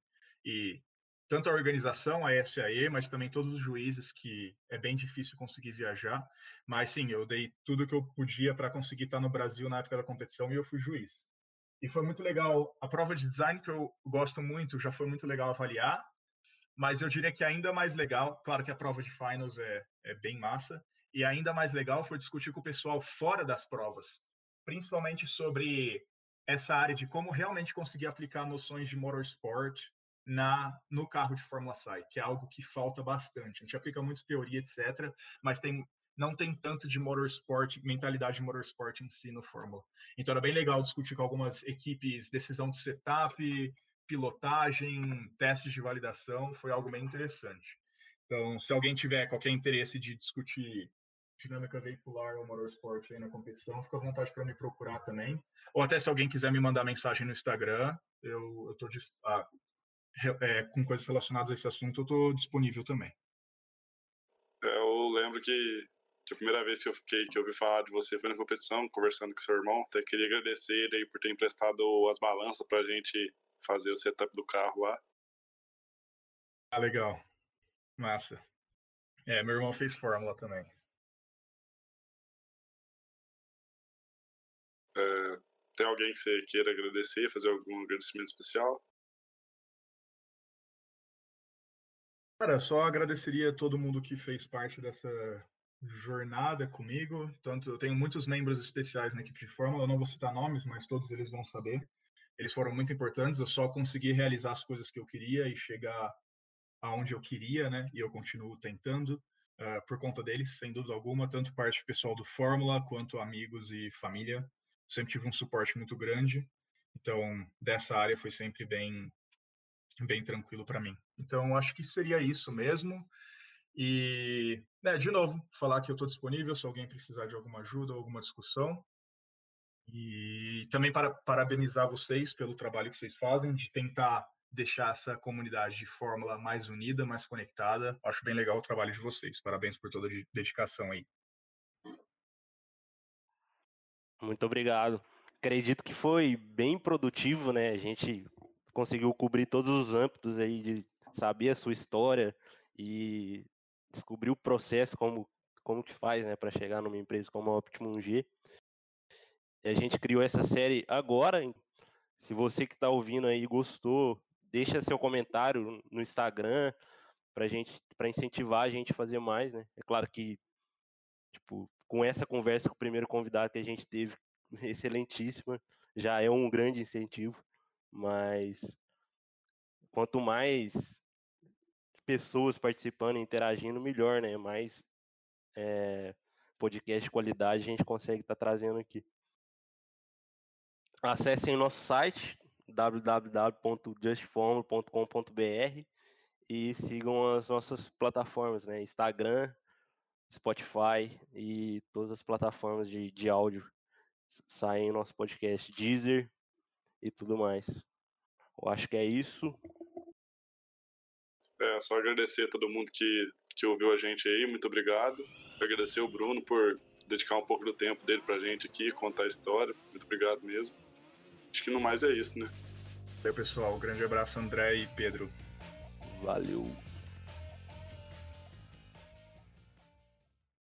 e tanto a organização, a SAE, mas também todos os juízes, que é bem difícil conseguir viajar. Mas sim, eu dei tudo que eu podia para conseguir estar no Brasil na época da competição e eu fui juiz. E foi muito legal. A prova de design, que eu gosto muito, já foi muito legal avaliar, mas eu diria que ainda mais legal, claro que a prova de finals é, é bem massa, e ainda mais legal foi discutir com o pessoal fora das provas, principalmente sobre essa área de como realmente conseguir aplicar noções de motorsport, na no carro de Fórmula SAI, que é algo que falta bastante. A gente aplica muito teoria, etc., mas tem não tem tanto de motorsport, mentalidade de motorsport em si no Fórmula. Então era bem legal discutir com algumas equipes decisão de setup, pilotagem, testes de validação, foi algo bem interessante. Então, se alguém tiver qualquer interesse de discutir dinâmica veicular ou motorsport aí na competição, fica à vontade para me procurar também. Ou até se alguém quiser me mandar mensagem no Instagram, eu estou ah, é, com coisas relacionadas a esse assunto, eu estou disponível também. É, eu lembro que, que, a primeira vez que eu fiquei, que eu ouvi falar de você foi na competição, conversando com seu irmão. Até queria agradecer ele aí por ter emprestado as balanças para a gente fazer o setup do carro lá. Ah, legal. Massa. É, meu irmão fez fórmula também. É, tem alguém que você queira agradecer, fazer algum agradecimento especial? Cara, só agradeceria a todo mundo que fez parte dessa jornada comigo. Tanto eu tenho muitos membros especiais na equipe de Fórmula, eu não vou citar nomes, mas todos eles vão saber. Eles foram muito importantes, eu só consegui realizar as coisas que eu queria e chegar aonde eu queria, né? E eu continuo tentando uh, por conta deles, sem dúvida alguma, tanto parte pessoal do Fórmula quanto amigos e família. Sempre tive um suporte muito grande. Então, dessa área foi sempre bem bem tranquilo para mim. Então, acho que seria isso mesmo. E, né, de novo, falar que eu estou disponível se alguém precisar de alguma ajuda ou alguma discussão. E também para parabenizar vocês pelo trabalho que vocês fazem, de tentar deixar essa comunidade de Fórmula mais unida, mais conectada. Acho bem legal o trabalho de vocês. Parabéns por toda a dedicação aí. Muito obrigado. Acredito que foi bem produtivo, né? A gente conseguiu cobrir todos os âmbitos aí de saber a sua história e descobrir o processo como como que faz, né, para chegar numa empresa como a Optimum G. E a gente criou essa série agora. Se você que está ouvindo aí gostou, deixa seu comentário no Instagram para gente, para incentivar a gente a fazer mais, né? É claro que, tipo, com essa conversa com o primeiro convidado que a gente teve, *laughs* excelentíssima, já é um grande incentivo. Mas quanto mais pessoas participando interagindo, melhor, né? Mais é, podcast de qualidade a gente consegue estar tá trazendo aqui. Acessem nosso site www.justformula.com.br e sigam as nossas plataformas, né? Instagram, Spotify e todas as plataformas de, de áudio saem nosso podcast, Deezer, e tudo mais. Eu acho que é isso. É, só agradecer a todo mundo que, que ouviu a gente aí, muito obrigado. Agradecer o Bruno por dedicar um pouco do tempo dele pra gente aqui, contar a história. Muito obrigado mesmo. Acho que no mais é isso, né? Valeu, pessoal. Um grande abraço, André e Pedro. Valeu.